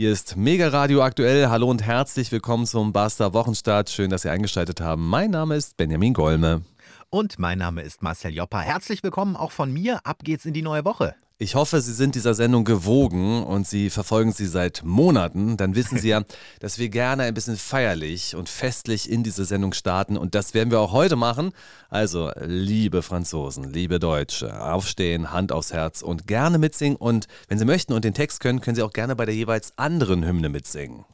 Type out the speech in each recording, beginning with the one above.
Hier ist Mega Radio aktuell. Hallo und herzlich willkommen zum Basta Wochenstart. Schön, dass Sie eingeschaltet haben. Mein Name ist Benjamin Golme. Und mein Name ist Marcel Joppa. Herzlich willkommen auch von mir. Ab geht's in die neue Woche. Ich hoffe, Sie sind dieser Sendung gewogen und Sie verfolgen sie seit Monaten. Dann wissen Sie ja, dass wir gerne ein bisschen feierlich und festlich in diese Sendung starten. Und das werden wir auch heute machen. Also, liebe Franzosen, liebe Deutsche, aufstehen, Hand aufs Herz und gerne mitsingen. Und wenn Sie möchten und den Text können, können Sie auch gerne bei der jeweils anderen Hymne mitsingen.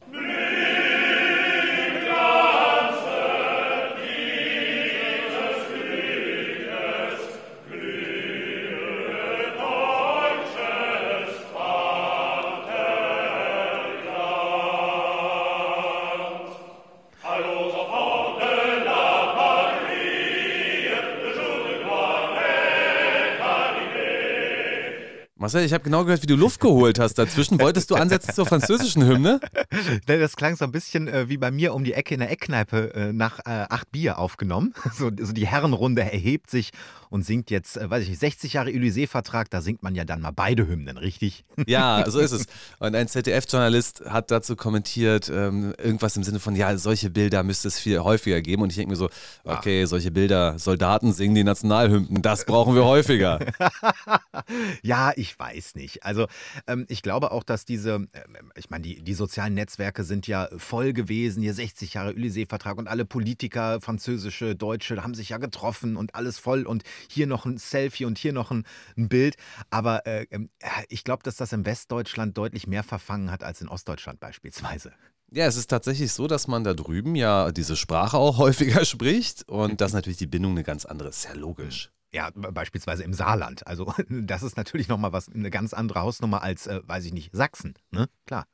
Marcel, ich habe genau gehört, wie du Luft geholt hast. Dazwischen wolltest du ansetzen zur französischen Hymne? Das klang so ein bisschen äh, wie bei mir um die Ecke in der Eckkneipe äh, nach äh, acht Bier aufgenommen. So, so, die Herrenrunde erhebt sich und singt jetzt, weiß ich nicht, 60 Jahre Élysée-Vertrag, da singt man ja dann mal beide Hymnen, richtig? Ja, so ist es. Und ein ZDF-Journalist hat dazu kommentiert, ähm, irgendwas im Sinne von, ja, solche Bilder müsste es viel häufiger geben. Und ich denke mir so, okay, solche Bilder, Soldaten singen die Nationalhymnen, das brauchen wir häufiger. ja, ich weiß nicht. Also ähm, ich glaube auch, dass diese, äh, ich meine, die, die sozialen Netzwerke sind ja voll gewesen, hier 60 Jahre Élysée-Vertrag und alle Politiker, französische, deutsche, haben sich ja getroffen und alles voll und hier noch ein Selfie und hier noch ein, ein Bild. Aber äh, ähm, ich glaube, dass das in Westdeutschland deutlich mehr verfangen hat als in Ostdeutschland beispielsweise. Ja, es ist tatsächlich so, dass man da drüben ja diese Sprache auch häufiger spricht und dass natürlich die Bindung eine ganz andere ist. Sehr logisch. Ja, beispielsweise im Saarland. Also das ist natürlich nochmal was, eine ganz andere Hausnummer als, äh, weiß ich nicht, Sachsen. Ne? Klar.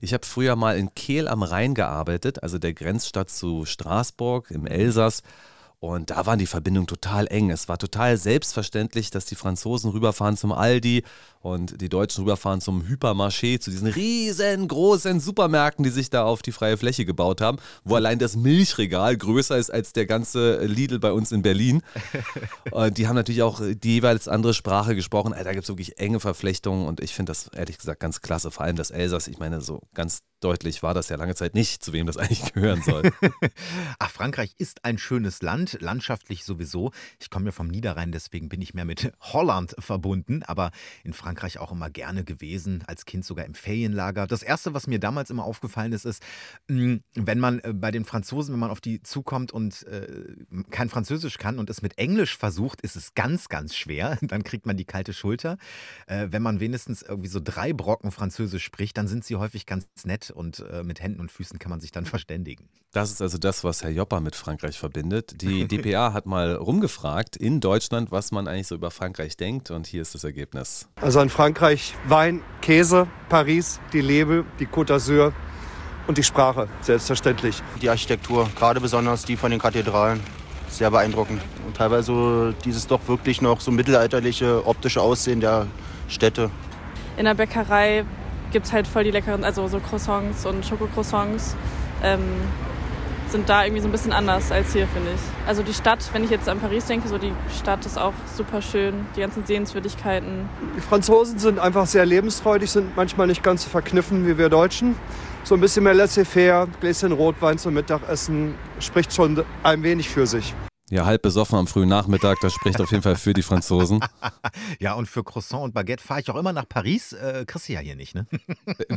Ich habe früher mal in Kehl am Rhein gearbeitet, also der Grenzstadt zu Straßburg im Elsass. Und da waren die Verbindungen total eng. Es war total selbstverständlich, dass die Franzosen rüberfahren zum Aldi und die Deutschen rüberfahren zum Hypermarché, zu diesen riesengroßen Supermärkten, die sich da auf die freie Fläche gebaut haben, wo allein das Milchregal größer ist als der ganze Lidl bei uns in Berlin. Und die haben natürlich auch die jeweils andere Sprache gesprochen. Da gibt es wirklich enge Verflechtungen und ich finde das ehrlich gesagt ganz klasse. Vor allem das Elsass, ich meine, so ganz deutlich war das ja lange Zeit nicht, zu wem das eigentlich gehören soll. Ach, Frankreich ist ein schönes Land, landschaftlich sowieso. Ich komme ja vom Niederrhein, deswegen bin ich mehr mit Holland verbunden, aber in Frankreich auch immer gerne gewesen, als Kind sogar im Ferienlager. Das Erste, was mir damals immer aufgefallen ist, ist, hm, wenn man äh, bei den Franzosen, wenn man auf die zukommt und äh, kein Französisch kann und es mit Englisch versucht, ist es ganz, ganz schwer. Dann kriegt man die kalte Schulter. Äh, wenn man wenigstens irgendwie so drei Brocken Französisch spricht, dann sind sie häufig ganz nett und mit Händen und Füßen kann man sich dann verständigen. Das ist also das, was Herr Joppa mit Frankreich verbindet. Die DPA hat mal rumgefragt in Deutschland, was man eigentlich so über Frankreich denkt und hier ist das Ergebnis. Also in Frankreich Wein, Käse, Paris, die Lebe, die Côte d'Azur und die Sprache, selbstverständlich. Die Architektur, gerade besonders die von den Kathedralen, sehr beeindruckend. Und teilweise dieses doch wirklich noch so mittelalterliche optische Aussehen der Städte. In der Bäckerei gibt es halt voll die leckeren, also so Croissants und Schokocroissants. Ähm, sind da irgendwie so ein bisschen anders als hier, finde ich. Also die Stadt, wenn ich jetzt an Paris denke, so die Stadt ist auch super schön, die ganzen Sehenswürdigkeiten. Die Franzosen sind einfach sehr lebensfreudig, sind manchmal nicht ganz so verkniffen wie wir Deutschen. So ein bisschen mehr laissez-faire, Gläschen Rotwein zum Mittagessen spricht schon ein wenig für sich. Ja, halb besoffen am frühen Nachmittag, das spricht auf jeden Fall für die Franzosen. ja, und für Croissant und Baguette fahre ich auch immer nach Paris. Äh, kriegst du ja hier nicht, ne?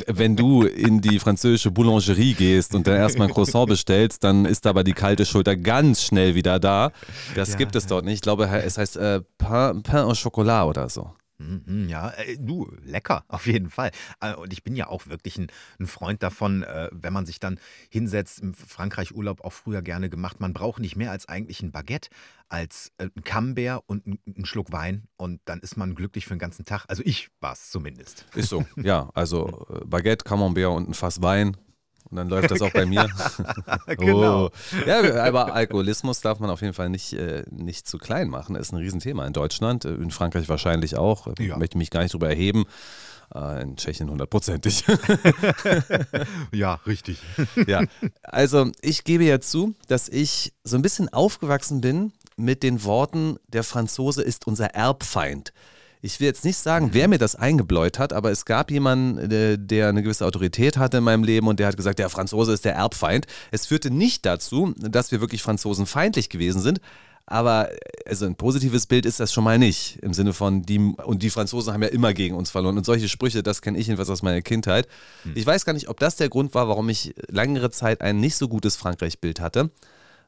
Wenn du in die französische Boulangerie gehst und dann erstmal ein Croissant bestellst, dann ist aber die kalte Schulter ganz schnell wieder da. Das ja, gibt es dort nicht. Ich glaube, es heißt äh, Pain, Pain au Chocolat oder so. Mhm, ja, äh, du, lecker, auf jeden Fall. Äh, und ich bin ja auch wirklich ein, ein Freund davon, äh, wenn man sich dann hinsetzt, im Frankreich-Urlaub auch früher gerne gemacht, man braucht nicht mehr als eigentlich ein Baguette, als ein Camembert und einen Schluck Wein und dann ist man glücklich für den ganzen Tag. Also ich war es zumindest. Ist so, ja. Also Baguette, Camembert und ein Fass Wein und dann läuft das auch bei mir. genau. Oh. Ja, aber Alkoholismus darf man auf jeden Fall nicht, äh, nicht zu klein machen. Das ist ein Riesenthema in Deutschland, äh, in Frankreich wahrscheinlich auch. Ich ja. möchte mich gar nicht drüber erheben. Äh, in Tschechien hundertprozentig. ja, richtig. ja, also ich gebe ja zu, dass ich so ein bisschen aufgewachsen bin mit den Worten, der Franzose ist unser Erbfeind. Ich will jetzt nicht sagen, wer mir das eingebläut hat, aber es gab jemanden, der, der eine gewisse Autorität hatte in meinem Leben und der hat gesagt, der Franzose ist der Erbfeind. Es führte nicht dazu, dass wir wirklich franzosenfeindlich gewesen sind, aber also ein positives Bild ist das schon mal nicht. Im Sinne von, die, und die Franzosen haben ja immer gegen uns verloren. Und solche Sprüche, das kenne ich jedenfalls aus meiner Kindheit. Hm. Ich weiß gar nicht, ob das der Grund war, warum ich längere Zeit ein nicht so gutes Frankreich-Bild hatte.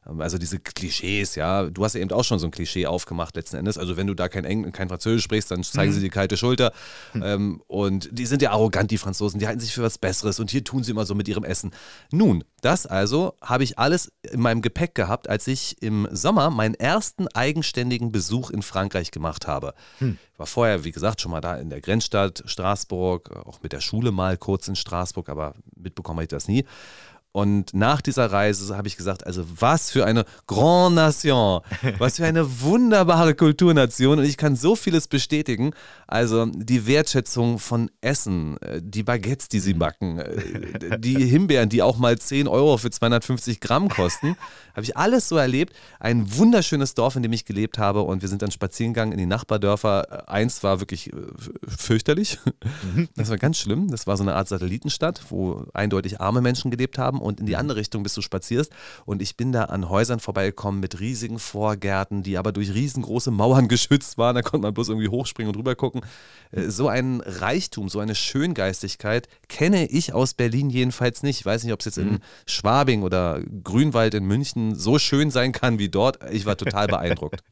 Also diese Klischees, ja. Du hast ja eben auch schon so ein Klischee aufgemacht letzten Endes. Also wenn du da kein, Eng kein Französisch sprichst, dann zeigen mhm. sie die kalte Schulter. Mhm. Ähm, und die sind ja arrogant, die Franzosen. Die halten sich für was Besseres. Und hier tun sie immer so mit ihrem Essen. Nun, das also habe ich alles in meinem Gepäck gehabt, als ich im Sommer meinen ersten eigenständigen Besuch in Frankreich gemacht habe. Mhm. War vorher, wie gesagt, schon mal da in der Grenzstadt Straßburg, auch mit der Schule mal kurz in Straßburg, aber mitbekommen habe ich das nie. Und nach dieser Reise habe ich gesagt, also was für eine Grand Nation, was für eine wunderbare Kulturnation. Und ich kann so vieles bestätigen. Also die Wertschätzung von Essen, äh, die Baguettes, die sie backen, äh, die Himbeeren, die auch mal 10 Euro für 250 Gramm kosten, habe ich alles so erlebt. Ein wunderschönes Dorf, in dem ich gelebt habe. Und wir sind dann spazieren gegangen in die Nachbardörfer. Eins war wirklich äh, fürchterlich. Mhm. Das war ganz schlimm. Das war so eine Art Satellitenstadt, wo eindeutig arme Menschen gelebt haben und in die mhm. andere Richtung bis du spazierst. Und ich bin da an Häusern vorbeigekommen mit riesigen Vorgärten, die aber durch riesengroße Mauern geschützt waren. Da konnte man bloß irgendwie hochspringen und rüber gucken. Äh, so ein Reichtum, so eine Schöngeistigkeit kenne ich aus Berlin jedenfalls nicht. Ich weiß nicht, ob es jetzt in mhm. Schwabing oder Grünwald in München so schön sein kann wie dort. Ich war total beeindruckt.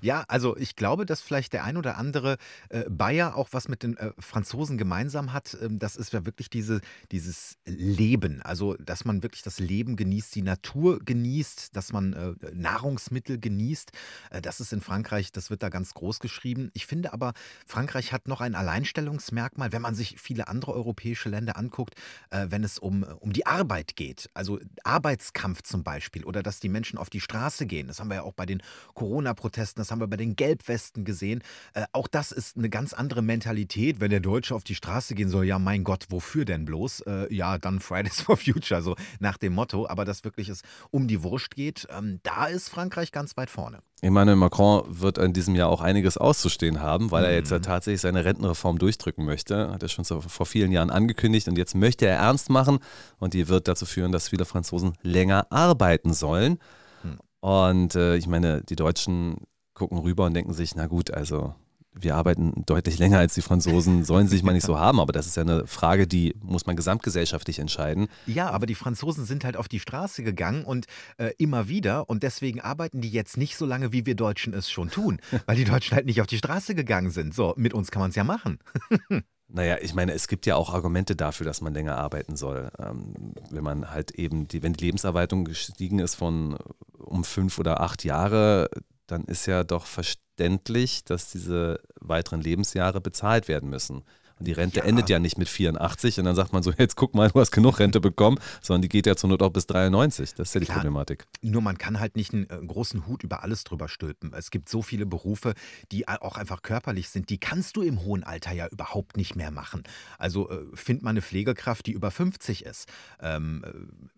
Ja, also ich glaube, dass vielleicht der ein oder andere äh, Bayer auch was mit den äh, Franzosen gemeinsam hat. Ähm, das ist ja wirklich diese, dieses Leben. Also, dass man wirklich das Leben genießt, die Natur genießt, dass man äh, Nahrungsmittel genießt. Äh, das ist in Frankreich, das wird da ganz groß geschrieben. Ich finde aber, Frankreich hat noch ein Alleinstellungsmerkmal, wenn man sich viele andere europäische Länder anguckt, äh, wenn es um, um die Arbeit geht. Also Arbeitskampf zum Beispiel oder dass die Menschen auf die Straße gehen. Das haben wir ja auch bei den Corona-Protesten Protesten, das haben wir bei den Gelbwesten gesehen. Äh, auch das ist eine ganz andere Mentalität. Wenn der Deutsche auf die Straße gehen soll, ja, mein Gott, wofür denn bloß? Äh, ja, dann Fridays for Future, so nach dem Motto. Aber dass wirklich es um die Wurst geht, ähm, da ist Frankreich ganz weit vorne. Emmanuel Macron wird in diesem Jahr auch einiges auszustehen haben, weil er jetzt ja mhm. tatsächlich seine Rentenreform durchdrücken möchte. Hat er schon vor vielen Jahren angekündigt und jetzt möchte er ernst machen und die wird dazu führen, dass viele Franzosen länger arbeiten sollen. Und äh, ich meine, die Deutschen gucken rüber und denken sich, na gut, also wir arbeiten deutlich länger als die Franzosen, sollen sich mal nicht so haben. Aber das ist ja eine Frage, die muss man gesamtgesellschaftlich entscheiden. Ja, aber die Franzosen sind halt auf die Straße gegangen und äh, immer wieder. Und deswegen arbeiten die jetzt nicht so lange, wie wir Deutschen es schon tun. Weil die Deutschen halt nicht auf die Straße gegangen sind. So, mit uns kann man es ja machen. Naja, ich meine, es gibt ja auch Argumente dafür, dass man länger arbeiten soll. Ähm, wenn man halt eben, die, wenn die Lebenserwartung gestiegen ist von um fünf oder acht Jahre, dann ist ja doch verständlich, dass diese weiteren Lebensjahre bezahlt werden müssen. Die Rente ja. endet ja nicht mit 84 und dann sagt man so, jetzt guck mal, du hast genug Rente bekommen, sondern die geht ja zur Not auch bis 93. Das ist ja die Klar, Problematik. Nur man kann halt nicht einen, einen, äh, großen Hut über alles drüber stülpen. Es gibt so viele Berufe, die auch einfach körperlich sind, die kannst du im hohen Alter ja überhaupt nicht mehr machen. Also äh, find mal eine Pflegekraft, die über 50 ist. Ähm, äh,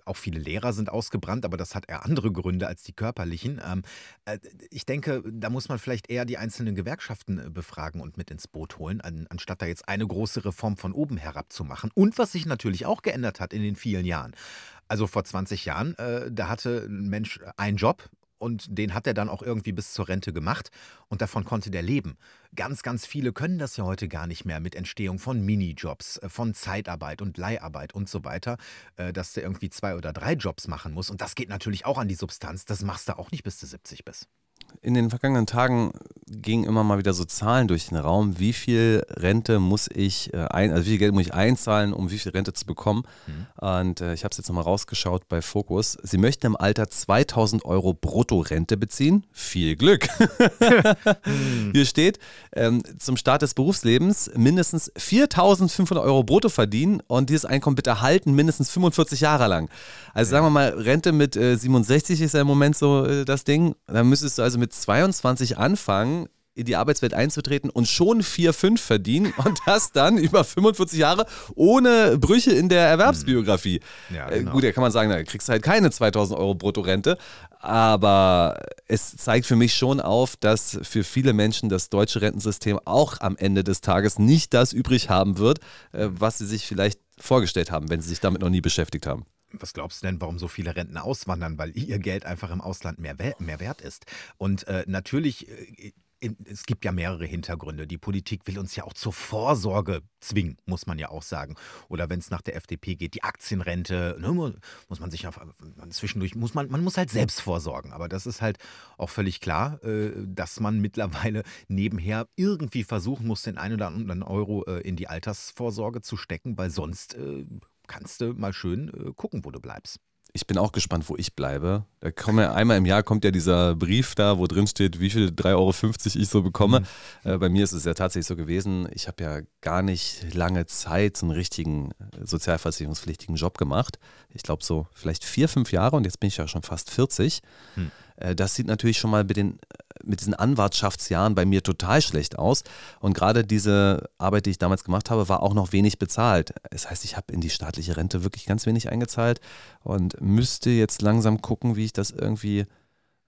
auch viele Lehrer sind ausgebrannt, aber das hat eher andere Gründe als die körperlichen. Ähm, äh, ich denke, da muss man vielleicht eher die einzelnen Gewerkschaften befragen und mit ins Boot holen, an, anstatt da jetzt eine große Reform von oben herab zu machen. Und was sich natürlich auch geändert hat in den vielen Jahren. Also vor 20 Jahren, äh, da hatte ein Mensch einen Job und den hat er dann auch irgendwie bis zur Rente gemacht und davon konnte der leben. Ganz, ganz viele können das ja heute gar nicht mehr mit Entstehung von Minijobs, äh, von Zeitarbeit und Leiharbeit und so weiter, äh, dass der irgendwie zwei oder drei Jobs machen muss. Und das geht natürlich auch an die Substanz. Das machst du auch nicht bis du 70 bist in den vergangenen Tagen gingen immer mal wieder so Zahlen durch den Raum. Wie viel Rente muss ich äh, ein, also wie viel Geld muss ich einzahlen, um wie viel Rente zu bekommen? Mhm. Und äh, ich habe es jetzt nochmal rausgeschaut bei Focus. Sie möchten im Alter 2000 Euro Brutto-Rente beziehen. Viel Glück. Hier steht, ähm, zum Start des Berufslebens mindestens 4500 Euro brutto verdienen und dieses Einkommen bitte halten, mindestens 45 Jahre lang. Also sagen wir mal, Rente mit äh, 67 ist ja im Moment so äh, das Ding. Dann müsstest du also mit 22 anfangen, in die Arbeitswelt einzutreten und schon 4, 5 verdienen und das dann über 45 Jahre ohne Brüche in der Erwerbsbiografie. Ja, Äh, genau. Gut, da kann man sagen, da kriegst du halt keine 2000 Euro Bruttorente, aber es zeigt für mich schon auf, dass für viele Menschen das deutsche Rentensystem auch am Ende des Tages nicht das übrig haben wird, äh, was sie sich vielleicht vorgestellt haben, wenn sie sich damit noch nie beschäftigt haben. Was glaubst du denn, warum so viele Rentner auswandern? Weil ihr Geld einfach im Ausland mehr, mehr wert ist. Und äh, natürlich, äh, es gibt ja mehrere Hintergründe. Die Politik will uns ja auch zur Vorsorge zwingen, muss man ja auch sagen. Oder wenn es nach der FDP geht, die Aktienrente, ne, mu- muss man sich man zwischendurch, muss man, man muss halt selbst vorsorgen. Aber das ist halt auch völlig klar, äh, dass man mittlerweile nebenher irgendwie versuchen muss, den einen oder anderen Euro äh, in die Altersvorsorge zu stecken, weil sonst äh, kannst du mal schön äh, gucken, wo du bleibst. Ich bin auch gespannt, wo ich bleibe. Da kommen ja einmal im Jahr kommt ja dieser Brief da, wo drin steht, wie viel 3,50 Euro ich so bekomme. Äh, bei mir ist es ja tatsächlich so gewesen, ich habe ja gar nicht lange Zeit so einen richtigen äh, sozialversicherungspflichtigen Job gemacht. Ich glaube so vielleicht vier, fünf Jahre und jetzt bin ich ja schon fast 40. Hm. Äh, Das sieht natürlich schon mal mit, den, mit diesen Anwartschaftsjahren bei mir total schlecht aus. Und gerade diese Arbeit, die ich damals gemacht habe, war auch noch wenig bezahlt. Das heißt, ich habe in die staatliche Rente wirklich ganz wenig eingezahlt und müsste jetzt langsam gucken, wie ich das irgendwie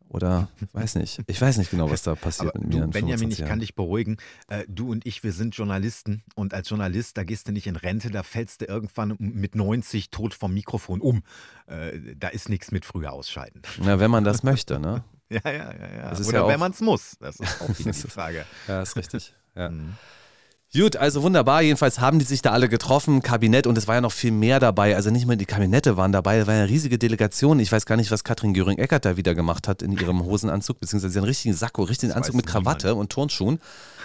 oder weiß nicht. Ich weiß nicht genau, was da passiert Aber mit mir du, in Benjamin, 25 ich kann Jahren. dich beruhigen. Äh, du und ich, wir sind Journalisten. Und als Journalist, da gehst du nicht in Rente, da fällst du irgendwann mit 90 tot vom Mikrofon um. Äh, da ist nichts mit früher ausscheiden. Na, wenn man das möchte, ne? Ja, ja, ja. ja. Oder ja auch- wenn man es muss. Das ist auch die Frage. Ja, ist richtig. Ja. Mhm. Gut, also wunderbar. Jedenfalls haben die sich da alle getroffen, Kabinett, und es war ja noch viel mehr dabei. Also nicht nur die Kabinette waren dabei, es war eine riesige Delegation. Ich weiß gar nicht, was Katrin Göring-Eckert da wieder gemacht hat in ihrem Hosenanzug, beziehungsweise einen richtigen Sakko, richtigen Das Anzug mit Krawatte und Turnschuhen.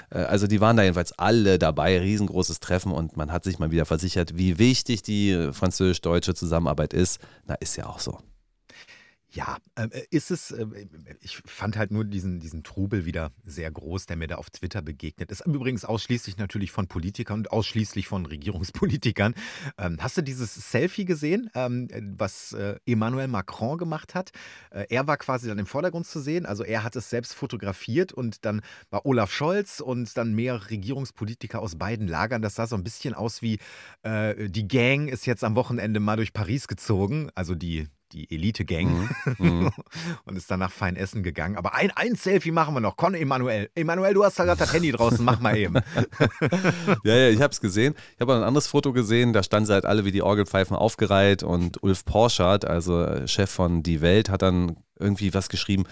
Äh, Also die waren da jedenfalls alle dabei, riesengroßes Treffen und man hat sich mal wieder versichert, wie wichtig die äh, französisch-deutsche Zusammenarbeit ist. Na, ist ja auch so. Ja, ähm, äh, ist es, äh, ich fand halt nur diesen, diesen Trubel wieder sehr groß, der mir da auf Twitter begegnet ist. Übrigens ausschließlich natürlich von Politikern und ausschließlich von Regierungspolitikern. Ähm, hast du dieses Selfie gesehen, ähm, was äh, Emmanuel Macron gemacht hat? Äh, er war quasi dann im Vordergrund zu sehen, also er hat es selbst fotografiert und dann war Olaf Scholz und dann mehrere Regierungspolitiker aus beiden Lagern. Das sah so ein bisschen aus wie äh, die Gang ist jetzt am Wochenende mal durch Paris gezogen, also die, die Elite-Gang Mhm. und ist danach fein essen gegangen. Aber ein, ein Selfie machen wir noch. Komm, Emanuel. Emanuel, du hast da gerade das Handy draußen. Mach mal eben. Ja, ja, ich habe es gesehen. Ich habe ein anderes Foto gesehen, da standen sie halt alle wie die Orgelpfeifen aufgereiht und Ulf Porschert, also äh, Chef von Die Welt, hat dann irgendwie was geschrieben.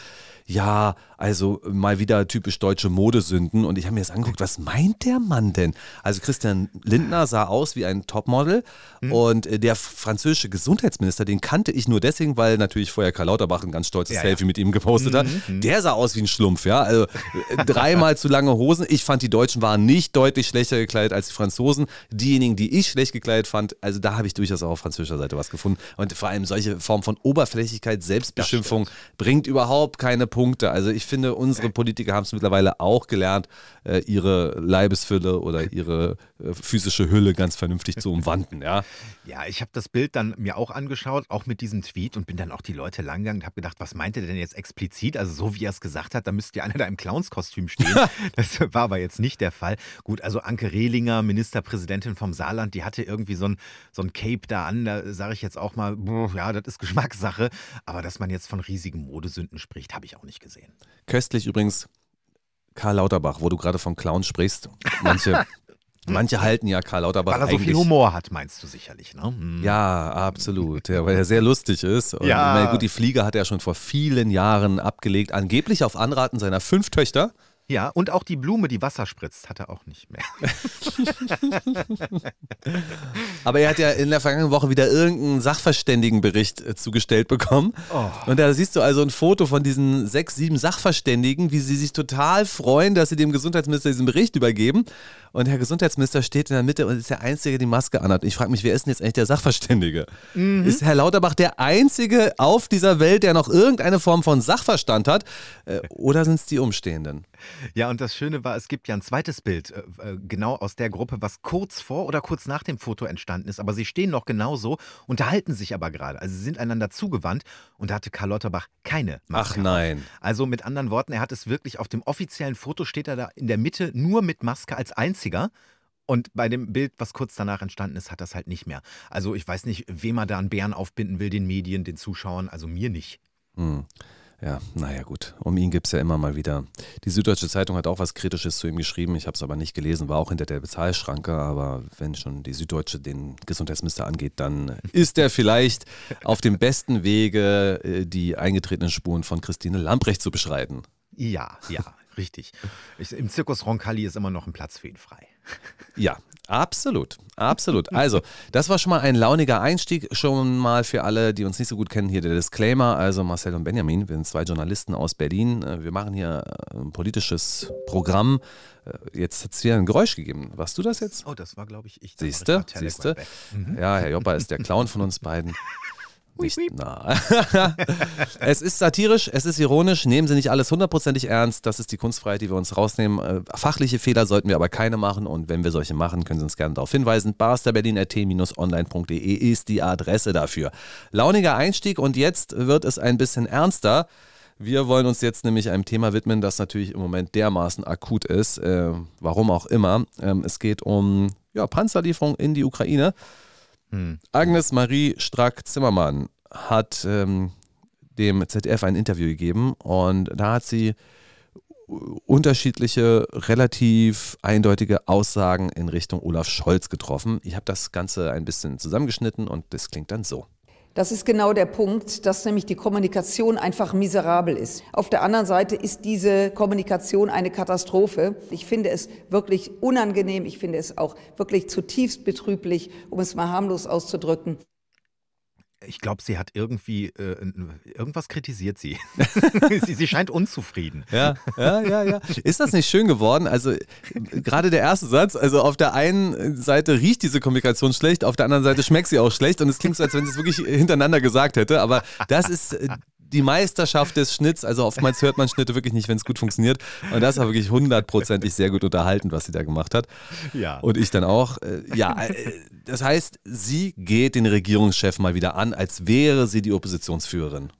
Ja, also mal wieder typisch deutsche Modesünden. Und ich habe mir das angeguckt, was meint der Mann denn? Also Christian Lindner sah aus wie ein Topmodel und äh, der französische Gesundheitsminister, den kannte ich nur deswegen, weil natürlich vorher Karl Lauterbach ein ganz stolzes Ja, Selfie ja. mit ihm gepostet hat. Der sah aus wie ein Schlumpf, ja. Also äh, dreimal zu lange Hosen. Ich fand, die Deutschen waren nicht deutlich schlechter gekleidet als die Franzosen. Diejenigen, die ich schlecht gekleidet fand, also da habe ich durchaus auch auf französischer Seite was gefunden. Und vor allem solche Form von Oberflächlichkeit, Selbstbeschimpfung bringt überhaupt keine Punkte. Also ich finde, unsere Politiker haben es mittlerweile auch gelernt, äh, ihre Leibesfülle oder ihre physische Hülle ganz vernünftig zu umwanden, ja. Ja, ich habe das Bild dann mir auch angeschaut, auch mit diesem Tweet und bin dann auch die Leute langgegangen und habe gedacht, was meint er denn jetzt explizit? Also so wie er es gesagt hat, da müsste ja einer da im Clownskostüm stehen. das war aber jetzt nicht der Fall. Gut, also Anke Rehlinger, Ministerpräsidentin vom Saarland, die hatte irgendwie so ein, so ein Cape da an. Da sage ich jetzt auch mal, ja, das ist Geschmackssache. Aber dass man jetzt von riesigen Modesünden spricht, habe ich auch nicht gesehen. Köstlich übrigens Karl Lauterbach, wo du gerade vom Clown sprichst. Manche, manche halten ja Karl Lauterbach Weil er so viel Humor hat, meinst du sicherlich, ne? Hm. Ja, absolut. Ja, weil er sehr lustig ist. Und Ja. gut, die Fliege hat er schon vor vielen Jahren abgelegt, angeblich auf Anraten seiner fünf Töchter. Ja, und auch die Blume, die Wasser spritzt, hat er auch nicht mehr. Aber er hat ja in der vergangenen Woche wieder irgendeinen Sachverständigenbericht äh, zugestellt bekommen. Und da siehst du also ein Foto von diesen sechs, sieben Sachverständigen, wie sie sich total freuen, dass sie dem Gesundheitsminister diesen Bericht übergeben. und Herr Gesundheitsminister steht in der Mitte und ist der Einzige, der die Maske anhat. Ich frage mich, wer ist denn jetzt eigentlich der Sachverständige? Mhm. Ist Herr Lauterbach der Einzige auf dieser Welt, der noch irgendeine Form von Sachverstand hat? Äh, oder sind es die Umstehenden? Ja, und das Schöne war, es gibt ja ein zweites Bild, äh, äh, genau aus der Gruppe, was kurz vor oder kurz nach dem Foto entstanden ist. Aber sie stehen noch genauso, unterhalten sich aber gerade. Also sie sind einander zugewandt und da hatte Karl Lauterbach keine Maske. Ach nein. Auf. Also mit anderen Worten, er hat es wirklich auf dem offiziellen Foto steht er da in der Mitte nur mit Maske als einziger. Und bei dem Bild, was kurz danach entstanden ist, hat das halt nicht mehr. Also ich weiß nicht, wem er da einen Bären aufbinden will, den Medien, den Zuschauern, also mir nicht. Hm. Ja, naja gut. Um ihn gibt es ja immer mal wieder. Die Süddeutsche Zeitung hat auch was Kritisches zu ihm geschrieben. Ich habe es aber nicht gelesen, war auch hinter der Bezahlschranke. Aber wenn schon die Süddeutsche den Gesundheitsminister angeht, dann ist er vielleicht auf dem besten Wege, äh, die eingetretenen Spuren von Christine Lambrecht zu beschreiten. Ja, ja, richtig. Ich, Im Zirkus Roncalli ist immer noch ein Platz für ihn frei. Ja, absolut, absolut. Also, das war schon mal ein launiger Einstieg, schon mal für alle, die uns nicht so gut kennen, hier der Disclaimer. Also Marcel und Benjamin, wir sind zwei Journalisten aus Berlin. Äh, wir machen hier äh, ein politisches Programm. Äh, jetzt hat es wieder ein Geräusch gegeben. Warst du das jetzt? Oh, das war, glaube ich, ich. Siehste, siehste. Mhm. Ja, Herr Joppa ist der Clown von uns beiden. Nicht, es ist satirisch, es ist ironisch, nehmen Sie nicht alles hundertprozentig ernst. Das ist die Kunstfreiheit, die wir uns rausnehmen. Äh, fachliche Fehler sollten wir aber keine machen und wenn wir solche machen, können Sie uns gerne darauf hinweisen. barsterberlin.t-online.de ist die Adresse dafür. Launiger Einstieg und jetzt wird es ein bisschen ernster. Wir wollen uns jetzt nämlich einem Thema widmen, das natürlich im Moment dermaßen akut ist. Äh, warum auch immer. Ähm, es geht um ja, Panzerlieferung in die Ukraine. Hm. Agnes Marie Strack-Zimmermann hat ähm, dem ZDF ein Interview gegeben und da hat sie unterschiedliche, relativ eindeutige Aussagen in Richtung Olaf Scholz getroffen. Ich habe das Ganze ein bisschen zusammengeschnitten und das klingt dann so. Das ist genau der Punkt, dass nämlich die Kommunikation einfach miserabel ist. Auf der anderen Seite ist diese Kommunikation eine Katastrophe. Ich finde es wirklich unangenehm. Ich finde es auch wirklich zutiefst betrüblich, um es mal harmlos auszudrücken ich glaube, sie hat irgendwie äh, irgendwas kritisiert sie. sie. sie. scheint unzufrieden. Ja, ja, ja, ja. Ist das nicht schön geworden? Also gerade der erste Satz, also auf der einen Seite riecht diese Kommunikation schlecht, auf der anderen Seite schmeckt sie auch schlecht und es klingt so, als wenn sie es wirklich hintereinander gesagt hätte. Aber das ist äh, die Meisterschaft des Schnitts. Also oftmals hört man Schnitte wirklich nicht, wenn es gut funktioniert. Und das war wirklich hundertprozentig sehr gut unterhaltend, was sie da gemacht hat. Ja. Und ich dann auch. Äh, ja, äh, das heißt, sie geht den Regierungschef mal wieder an, als wäre sie die Oppositionsführerin.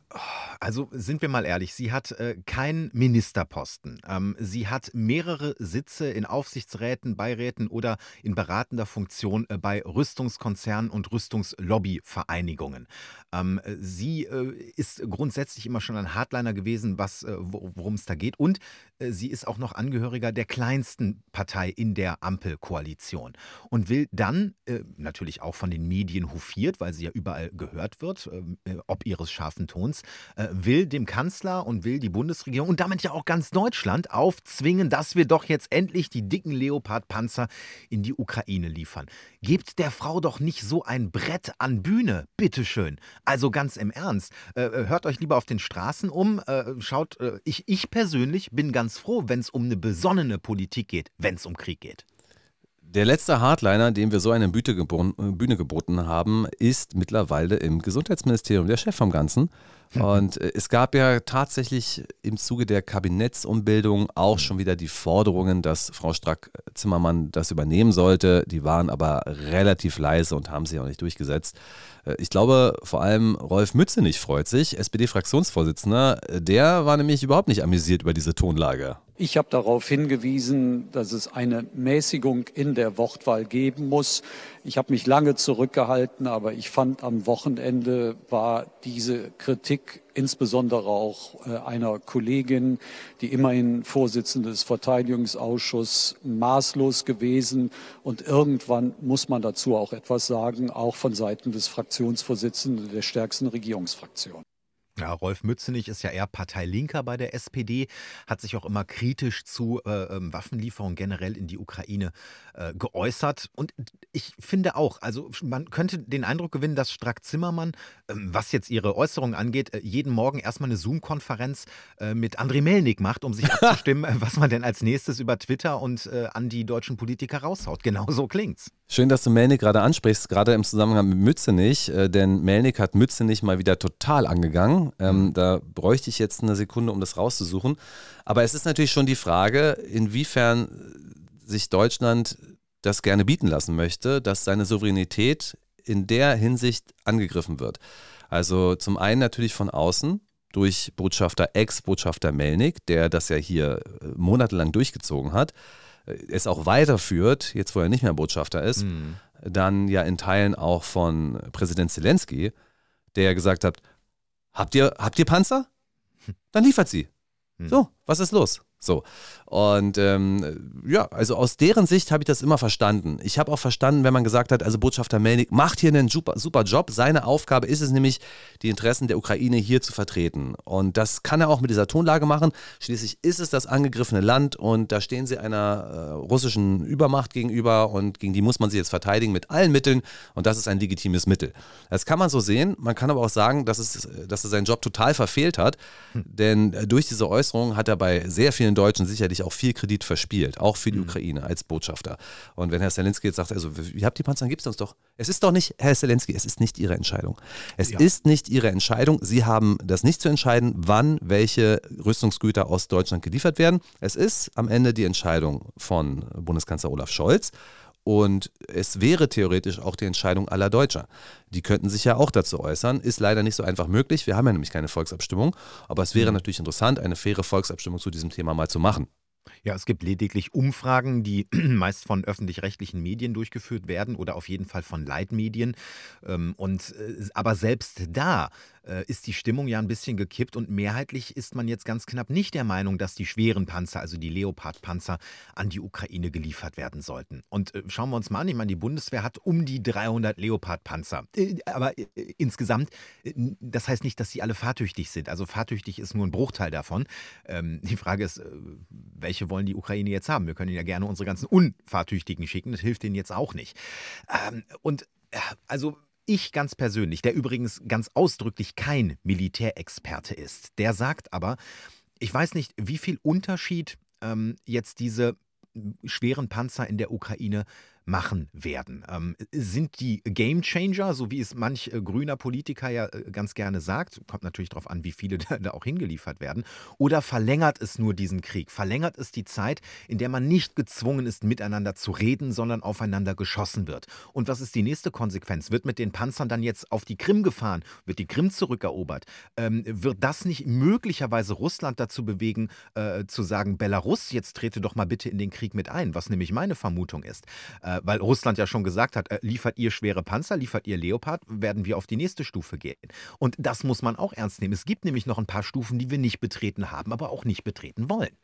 Also sind wir mal ehrlich, sie hat äh, keinen Ministerposten. Ähm, sie hat mehrere Sitze in Aufsichtsräten, Beiräten oder in beratender Funktion äh, bei Rüstungskonzernen und Rüstungslobbyvereinigungen. Ähm, sie äh, ist grundsätzlich immer schon ein Hardliner gewesen, was, äh, worum es da geht. Und äh, sie ist auch noch Angehöriger der kleinsten Partei in der Ampelkoalition und will dann, äh, natürlich auch von den Medien hofiert, weil sie ja überall gehört wird, ob ihres scharfen Tons, will dem Kanzler und will die Bundesregierung und damit ja auch ganz Deutschland aufzwingen, dass wir doch jetzt endlich die dicken Leopard-Panzer in die Ukraine liefern. Gebt der Frau doch nicht so ein Brett an Bühne, bitteschön. Also ganz im Ernst, äh, äh, hört euch lieber auf den Straßen um, äh, schaut, äh, ich, ich persönlich bin ganz froh, wenn es um eine besonnene Politik geht, wenn es um Krieg geht. Der letzte Hardliner, dem wir so eine Bühne geboten haben, ist mittlerweile im Gesundheitsministerium der Chef vom Ganzen. Und äh, es gab ja tatsächlich im Zuge der Kabinettsumbildung auch schon wieder die Forderungen, dass Frau Strack-Zimmermann das übernehmen sollte. Die waren aber relativ leise und haben sich auch nicht durchgesetzt. Äh, ich glaube, vor allem Rolf Mützenich freut sich, SPD-Fraktionsvorsitzender. Der war nämlich überhaupt nicht amüsiert über diese Tonlage. Ich habe darauf hingewiesen, dass es eine Mäßigung in der Wortwahl geben muss. Ich habe mich lange zurückgehalten, aber ich fand am Wochenende war diese Kritik insbesondere auch äh, einer Kollegin, die immerhin Vorsitzende des Verteidigungsausschusses, maßlos gewesen. Und irgendwann muss man dazu auch etwas sagen, auch von Seiten des Fraktionsvorsitzenden der stärksten Regierungsfraktion. Ja, Rolf Mützenich ist ja eher Parteilinker bei der SPD, hat sich auch immer kritisch zu äh, ähm, Waffenlieferungen generell in die Ukraine äh, geäußert. Und ich finde auch, also man könnte den Eindruck gewinnen, dass Strack Zimmermann, ähm, was jetzt ihre Äußerungen angeht, äh, jeden Morgen erstmal eine Zoom-Konferenz äh, mit André Melnik macht, um sich abzustimmen, was man denn als nächstes über Twitter und äh, an die deutschen Politiker raushaut. Genau so klingt's. Schön, dass du Melnik gerade ansprichst, gerade im Zusammenhang mit Mützenich, äh, denn Melnik hat Mützenich mal wieder total angegangen. Ähm, mhm. da bräuchte ich jetzt eine Sekunde, um das rauszusuchen. Aber es ist natürlich schon die Frage, inwiefern sich Deutschland das gerne bieten lassen möchte, dass seine Souveränität in der Hinsicht angegriffen wird. Also zum einen natürlich von außen durch Botschafter, Ex-Botschafter Melnik, der das ja hier äh, monatelang durchgezogen hat. Äh, es auch weiterführt, jetzt wo er nicht mehr Botschafter ist, mhm. dann ja in Teilen auch von Präsident Zelensky, der gesagt hat, habt ihr, habt ihr Panzer? Dann liefert sie. Mhm. So, was ist los? So. Und ähm, ja, also aus deren Sicht habe ich das immer verstanden. Ich habe auch verstanden, wenn man gesagt hat, also Botschafter Melnik macht hier einen super, super Job. Seine Aufgabe ist es nämlich, die Interessen der Ukraine hier zu vertreten. Und das kann er auch mit dieser Tonlage machen. Schließlich ist es das angegriffene Land und da stehen sie einer äh, russischen Übermacht gegenüber und gegen die muss man sich jetzt verteidigen mit allen Mitteln und das ist ein legitimes Mittel. Das kann man so sehen. Man kann aber auch sagen, dass, es, dass er seinen Job total verfehlt hat, hm. denn äh, durch diese Äußerung hat er bei sehr vielen Deutschen sicherlich auch viel Kredit verspielt, auch für die mhm. Ukraine als Botschafter. Und wenn Herr Zelensky jetzt sagt, also ihr habt die Panzer, dann gibt es uns doch. Es ist doch nicht, Herr Zelensky, es ist nicht Ihre Entscheidung. Es ja. ist nicht Ihre Entscheidung. Sie haben das nicht zu entscheiden, wann welche Rüstungsgüter aus Deutschland geliefert werden. Es ist am Ende die Entscheidung von Bundeskanzler Olaf Scholz. Und es wäre theoretisch auch die Entscheidung aller Deutscher. Die könnten sich ja auch dazu äußern. Ist leider nicht so einfach möglich. Wir haben ja nämlich keine Volksabstimmung. Aber es wäre mhm. natürlich interessant, eine faire Volksabstimmung zu diesem Thema mal zu machen. Ja, es gibt lediglich Umfragen, die meist von öffentlich-rechtlichen Medien durchgeführt werden oder auf jeden Fall von Leitmedien. Ähm, und, äh, aber selbst da äh, ist die Stimmung ja ein bisschen gekippt und mehrheitlich ist man jetzt ganz knapp nicht der Meinung, dass die schweren Panzer, also die Leopard-Panzer, an die Ukraine geliefert werden sollten. Und äh, schauen wir uns mal an, ich meine, die Bundeswehr hat um die 300 Leopard-Panzer. aber insgesamt, das heißt nicht, dass sie alle fahrtüchtig sind. Also fahrtüchtig ist nur ein Bruchteil davon. Ähm, die Frage ist, welche wollen die Ukraine jetzt haben? Wir können ja gerne unsere ganzen Unfahrtüchtigen schicken, das hilft ihnen jetzt auch nicht. Ähm, und also ich ganz persönlich, der übrigens ganz ausdrücklich kein Militärexperte ist, der sagt aber, ich weiß nicht, wie viel Unterschied ähm, jetzt diese schweren Panzer in der Ukraine machen werden. Ähm, sind die Gamechanger, so wie es manch äh, grüner Politiker ja äh, ganz gerne sagt, kommt natürlich darauf an, wie viele da, da, auch hingeliefert werden, oder verlängert es nur diesen Krieg? Verlängert es die Zeit, in der man nicht gezwungen ist, miteinander zu reden, sondern aufeinander geschossen wird? Und was ist die nächste Konsequenz? Wird mit den Panzern dann jetzt auf die Krim gefahren? Wird die Krim zurückerobert? Ähm, wird das nicht möglicherweise Russland dazu bewegen, äh, zu sagen, Belarus, jetzt trete doch mal bitte in den Krieg mit ein, was nämlich meine Vermutung ist. Weil Russland ja schon gesagt hat, äh, liefert ihr schwere Panzer, liefert ihr Leopard, werden wir auf die nächste Stufe gehen. Und das muss man auch ernst nehmen. Es gibt nämlich noch ein paar Stufen, die wir nicht betreten haben, aber auch nicht betreten wollen.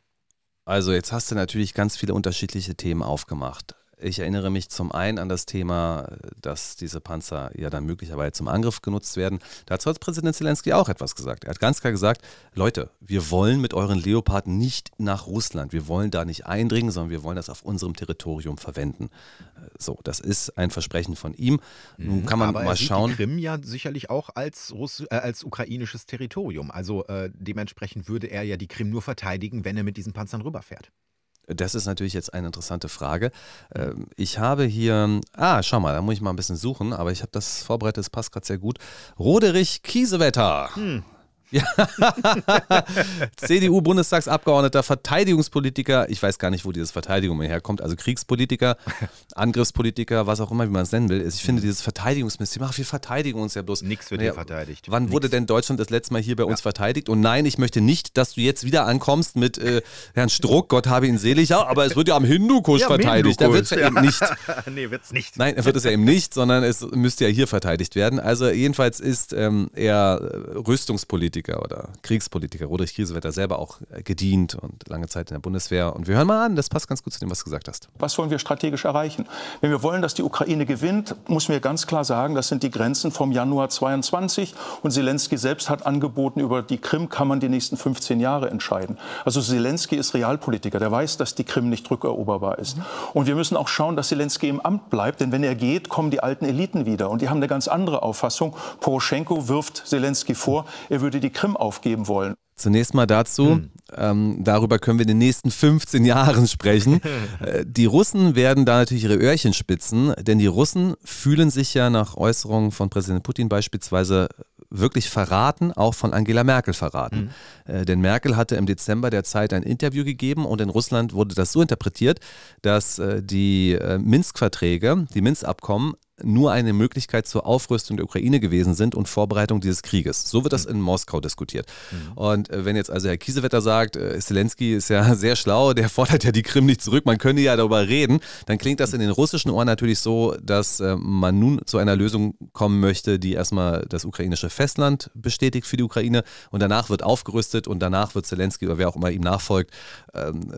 Also jetzt hast du natürlich ganz viele unterschiedliche Themen aufgemacht. Ich erinnere mich zum einen an das Thema, dass diese Panzer ja dann möglicherweise zum Angriff genutzt werden. Dazu hat Präsident Zelensky auch etwas gesagt. Er hat ganz klar gesagt, Leute, wir wollen mit euren Leoparden nicht nach Russland. Wir wollen da nicht eindringen, sondern wir wollen das auf unserem Territorium verwenden. So, das ist ein Versprechen von ihm. Nun mhm. kann man Aber mal er schauen. Die Krim ja sicherlich auch als, Russ äh, als ukrainisches Territorium. Also äh, dementsprechend würde er ja die Krim nur verteidigen, wenn er mit diesen Panzern rüberfährt. Das ist natürlich jetzt eine interessante Frage. Ähm, ich habe hier, ah, schau mal, da muss ich mal ein bisschen suchen, aber ich habe das vorbereitet, das passt gerade sehr gut. Roderich Kiesewetter. Hm. Ja. CDU-Bundestagsabgeordneter, Verteidigungspolitiker, ich weiß gar nicht, wo dieses Verteidigung herkommt, also Kriegspolitiker, Angriffspolitiker, was auch immer, wie man es nennen will. Ich finde dieses Verteidigungsministerium, ach, wir verteidigen uns ja bloß. Nichts wird hier verteidigt. Wann Nix. wurde denn Deutschland das letzte Mal hier bei uns ja. verteidigt? Und nein, ich möchte nicht, dass du jetzt wieder ankommst mit äh, Herrn Struck, Gott habe ihn selig, ja, aber es wird ja am Hindukusch ja, verteidigt. Da wird es ja, ja, eben nicht. nee, wird es nicht. Nein, wird es ja eben nicht, sondern es müsste ja hier verteidigt werden. Also jedenfalls ist ähm, er Rüstungspolitiker. Politiker oder Kriegspolitiker. Roderich Kiesewetter selber auch äh, gedient und lange Zeit in der Bundeswehr. Und wir hören mal an, das passt ganz gut zu dem, was du gesagt hast. Was wollen wir strategisch erreichen? Wenn wir wollen, dass die Ukraine gewinnt, muss mir ganz klar sagen, das sind die Grenzen vom Januar 22. Und Zelensky selbst hat angeboten, über die Krim kann man die nächsten 15 Jahre entscheiden. Also Zelensky ist Realpolitiker, der weiß, dass die Krim nicht rückeroberbar ist. Und wir müssen auch schauen, dass Zelensky im Amt bleibt, denn wenn er geht, kommen die alten Eliten wieder. Und die haben eine ganz andere Auffassung. Poroschenko wirft Zelensky vor, er würde die Krim aufgeben wollen. Zunächst mal dazu, hm. ähm, darüber können wir in den nächsten 15 Jahren sprechen. Äh, die Russen werden da natürlich ihre Öhrchen spitzen, denn die Russen fühlen sich ja nach Äußerungen von Präsident Putin beispielsweise wirklich verraten, auch von Angela Merkel verraten. Mhm. Äh, denn Merkel hatte im Dezember der Zeit ein Interview gegeben und in Russland wurde das so interpretiert, dass äh, die äh, Minsk-Verträge, die Minsk-Abkommen nur eine Möglichkeit zur Aufrüstung der Ukraine gewesen sind und Vorbereitung dieses Krieges. So wird das mhm. in Moskau diskutiert. Mhm. Und äh, wenn jetzt also Herr Kiesewetter sagt, äh, Zelensky ist ja sehr schlau, der fordert ja die Krim nicht zurück, man könne ja darüber reden, dann klingt das in den russischen Ohren natürlich so, dass äh, man nun zu einer Lösung kommen möchte, die erstmal das ukrainische Festland bestätigt für die Ukraine und danach wird aufgerüstet und danach wird Zelensky oder wer auch immer ihm nachfolgt, ähm,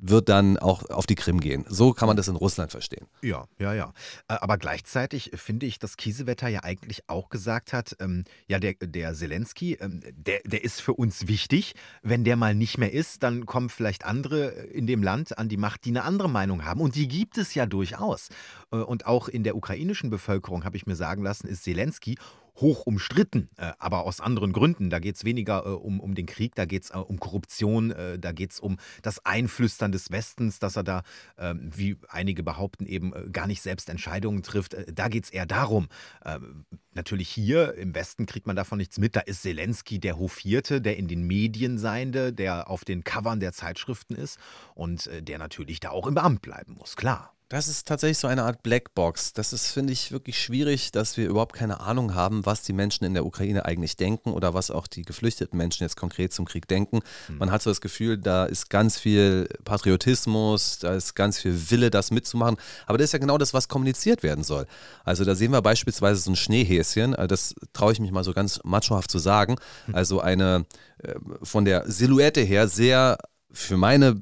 wird dann auch auf die Krim gehen. So kann man das in Russland verstehen. Ja, ja, ja. Aber gleichzeitig gleichzeitig finde ich, dass Kiesewetter ja eigentlich auch gesagt hat, ähm, ja, der, der Zelensky, ähm, der, der ist für uns wichtig. Wenn der mal nicht mehr ist, dann kommen vielleicht andere in dem Land an die Macht, die eine andere Meinung haben. Und die gibt es ja durchaus. Äh, und auch in der ukrainischen Bevölkerung, habe ich mir sagen lassen, ist Zelensky hoch umstritten, äh, aber aus anderen Gründen. Da geht es weniger äh, um, um den Krieg, da geht es äh, um Korruption, da geht es um das Einflüstern des Westens, dass er da, ähm, wie einige behaupten, eben gar nicht selbst Entscheidungen trifft. Da geht es eher darum. Ähm, natürlich hier im Westen kriegt man davon nichts mit. Da ist Zelensky der Hofierte, der in den Medien seiende, der auf den Covern der Zeitschriften ist und der natürlich da auch im Amt bleiben muss, klar. Das ist tatsächlich so eine Art Blackbox. Das ist, finde ich, wirklich schwierig, dass wir überhaupt keine Ahnung haben, was die Menschen in der Ukraine eigentlich denken oder was auch die geflüchteten Menschen jetzt konkret zum Krieg denken. Mhm. Man hat so das Gefühl, da ist ganz viel Patriotismus, da ist ganz viel Wille, das mitzumachen. Aber das ist ja genau das, was kommuniziert werden soll. Also da sehen wir beispielsweise so ein Schneehäschen, äh, das traue ich mich mal so ganz machohaft zu sagen. Mhm. Also eine äh, von der Silhouette her sehr für meine,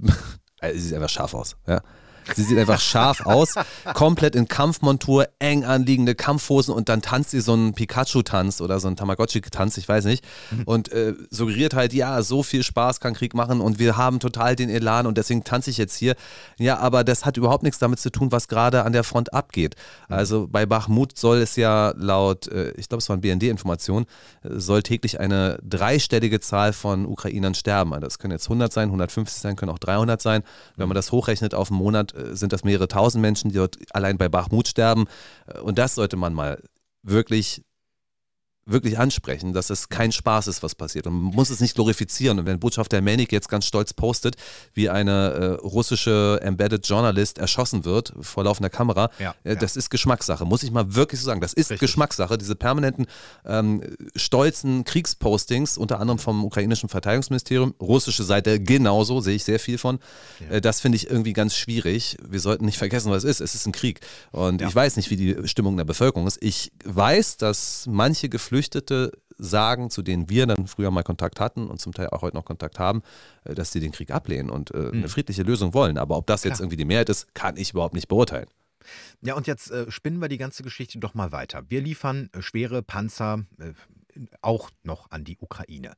also sie sieht einfach scharf aus. Ja Sie sieht einfach scharf aus, komplett in Kampfmontur, eng anliegende Kampfhosen und dann tanzt sie so einen Pikachu-Tanz oder so einen Tamagotchi-Tanz, ich weiß nicht. Und äh, suggeriert halt, ja, so viel Spaß kann Krieg machen und wir haben total den Elan und deswegen tanze ich jetzt hier. Ja, aber das hat überhaupt nichts damit zu tun, was gerade an der Front abgeht. Also bei Bachmut soll es ja laut, äh, ich glaube, es waren BND-Informationen, äh, soll täglich eine dreistellige Zahl von Ukrainern sterben. Das können jetzt 100 sein, 150 sein, können auch 300 sein. Wenn man das hochrechnet auf einen Monat, äh, sind das mehrere tausend Menschen, die dort allein bei Bachmut sterben. Äh, und das sollte man mal wirklich wirklich ansprechen, dass es kein Spaß ist, was passiert. Und man muss es nicht glorifizieren. Und wenn Botschafter Melnik jetzt ganz stolz postet, wie eine äh, russische Embedded Journalist erschossen wird vor laufender Kamera, ja, äh, das ja. ist Geschmackssache. Muss ich mal wirklich so sagen. Das ist Richtig. Geschmackssache. Diese permanenten ähm, stolzen Kriegspostings, unter anderem vom ukrainischen Verteidigungsministerium, russische Seite genauso, sehe ich sehr viel von. Ja. Äh, das finde ich irgendwie ganz schwierig. Wir sollten nicht vergessen, was es ist. Es ist ein Krieg. Und ich weiß nicht, wie die Stimmung der Bevölkerung ist. Ich weiß, dass manche Geflüchtete Geflüchtete sagen, zu denen wir dann früher mal Kontakt hatten und zum Teil auch heute noch Kontakt haben, äh, dass sie den Krieg ablehnen und äh, mhm. eine friedliche Lösung wollen. Aber ob das Klar. jetzt irgendwie die Mehrheit ist, kann ich überhaupt nicht beurteilen. Ja, und jetzt äh, spinnen wir die ganze Geschichte doch mal weiter. Wir liefern äh, schwere Panzer, äh, auch noch an die Ukraine.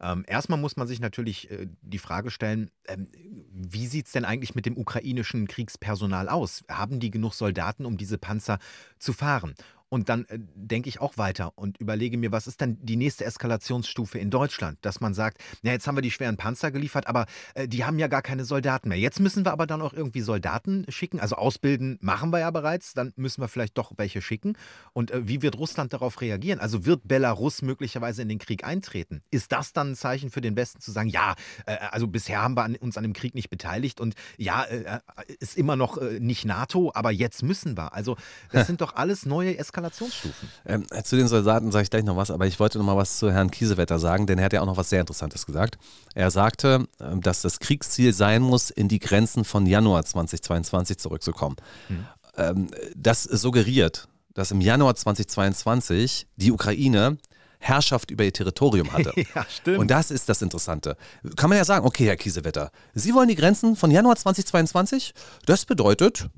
Ähm, erstmal muss man sich natürlich äh, die Frage stellen, ähm, wie sieht es denn eigentlich mit dem ukrainischen Kriegspersonal aus? Haben die genug Soldaten, um diese Panzer zu fahren? Und dann äh, denke ich auch weiter und überlege mir, was ist denn die nächste Eskalationsstufe in Deutschland? Dass man sagt, ja, jetzt haben wir die schweren Panzer geliefert, aber äh, die haben ja gar keine Soldaten mehr. Jetzt müssen wir aber dann auch irgendwie Soldaten schicken. Also ausbilden machen wir ja bereits, dann müssen wir vielleicht doch welche schicken. Und äh, wie wird Russland darauf reagieren? Also wird Belarus möglicherweise in den Krieg eintreten? Ist das dann ein Zeichen für den Westen zu sagen, ja, äh, also bisher haben wir an, uns an dem Krieg nicht beteiligt und ja, äh, äh, ist immer noch nicht NATO, aber jetzt müssen wir. Also das sind doch alles neue Eskalationen. Eskalationsstufen. Ähm, zu den Soldaten sage ich gleich noch was, aber ich wollte noch mal was zu Herrn Kiesewetter sagen, denn er hat ja auch noch was sehr Interessantes gesagt. Er sagte, ähm, dass das Kriegsziel sein muss, in die Grenzen von Januar 2022 zurückzukommen. Hm. das suggeriert, dass im Januar 2022 die Ukraine Herrschaft über ihr Territorium hatte. ja, stimmt. Und das ist das Interessante. Kann man ja sagen, okay, Herr Kiesewetter, Sie wollen die Grenzen von Januar 2022? Das bedeutet,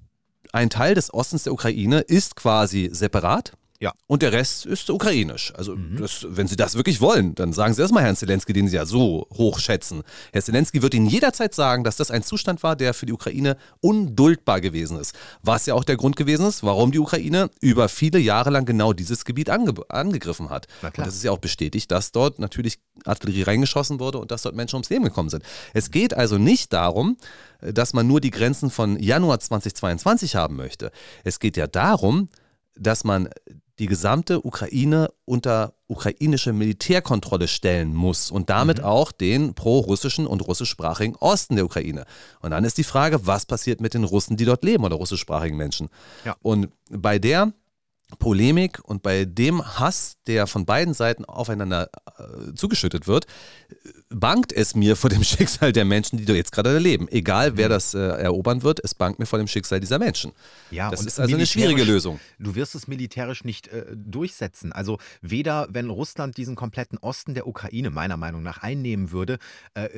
ein Teil des Ostens der Ukraine ist quasi separat. Ja. Und der Rest ist ukrainisch. Also, das, wenn Sie das wirklich wollen, dann sagen Sie das mal Herrn Zelensky, den Sie ja so hoch schätzen. Herr Zelensky wird Ihnen jederzeit sagen, dass das ein Zustand war, der für die Ukraine unduldbar gewesen ist. Was ja auch der Grund gewesen ist, warum die Ukraine über viele Jahre lang genau dieses Gebiet ange angegriffen hat. Und das ist ja auch bestätigt, dass dort natürlich Artillerie reingeschossen wurde und dass dort Menschen ums Leben gekommen sind. Es geht also nicht darum, dass man nur die Grenzen von Januar 2022 haben möchte. Es geht ja darum, dass man die gesamte Ukraine unter ukrainische Militärkontrolle stellen muss und damit auch den pro-russischen und russischsprachigen Osten der Ukraine. Und dann ist die Frage, was passiert mit den Russen, die dort leben oder russischsprachigen Menschen? Ja. Und bei der Polemik und bei dem Hass, der von beiden Seiten aufeinander äh, zugeschüttet wird, bangt es mir vor dem Schicksal der Menschen, die dort jetzt gerade leben. Egal, wer das äh, erobern wird, es bangt mir vor dem Schicksal dieser Menschen. Ja, das ist also eine schwierige Lösung. Du wirst es militärisch nicht äh, durchsetzen. Also weder, wenn Russland diesen kompletten Osten der Ukraine meiner Meinung nach einnehmen würde, äh,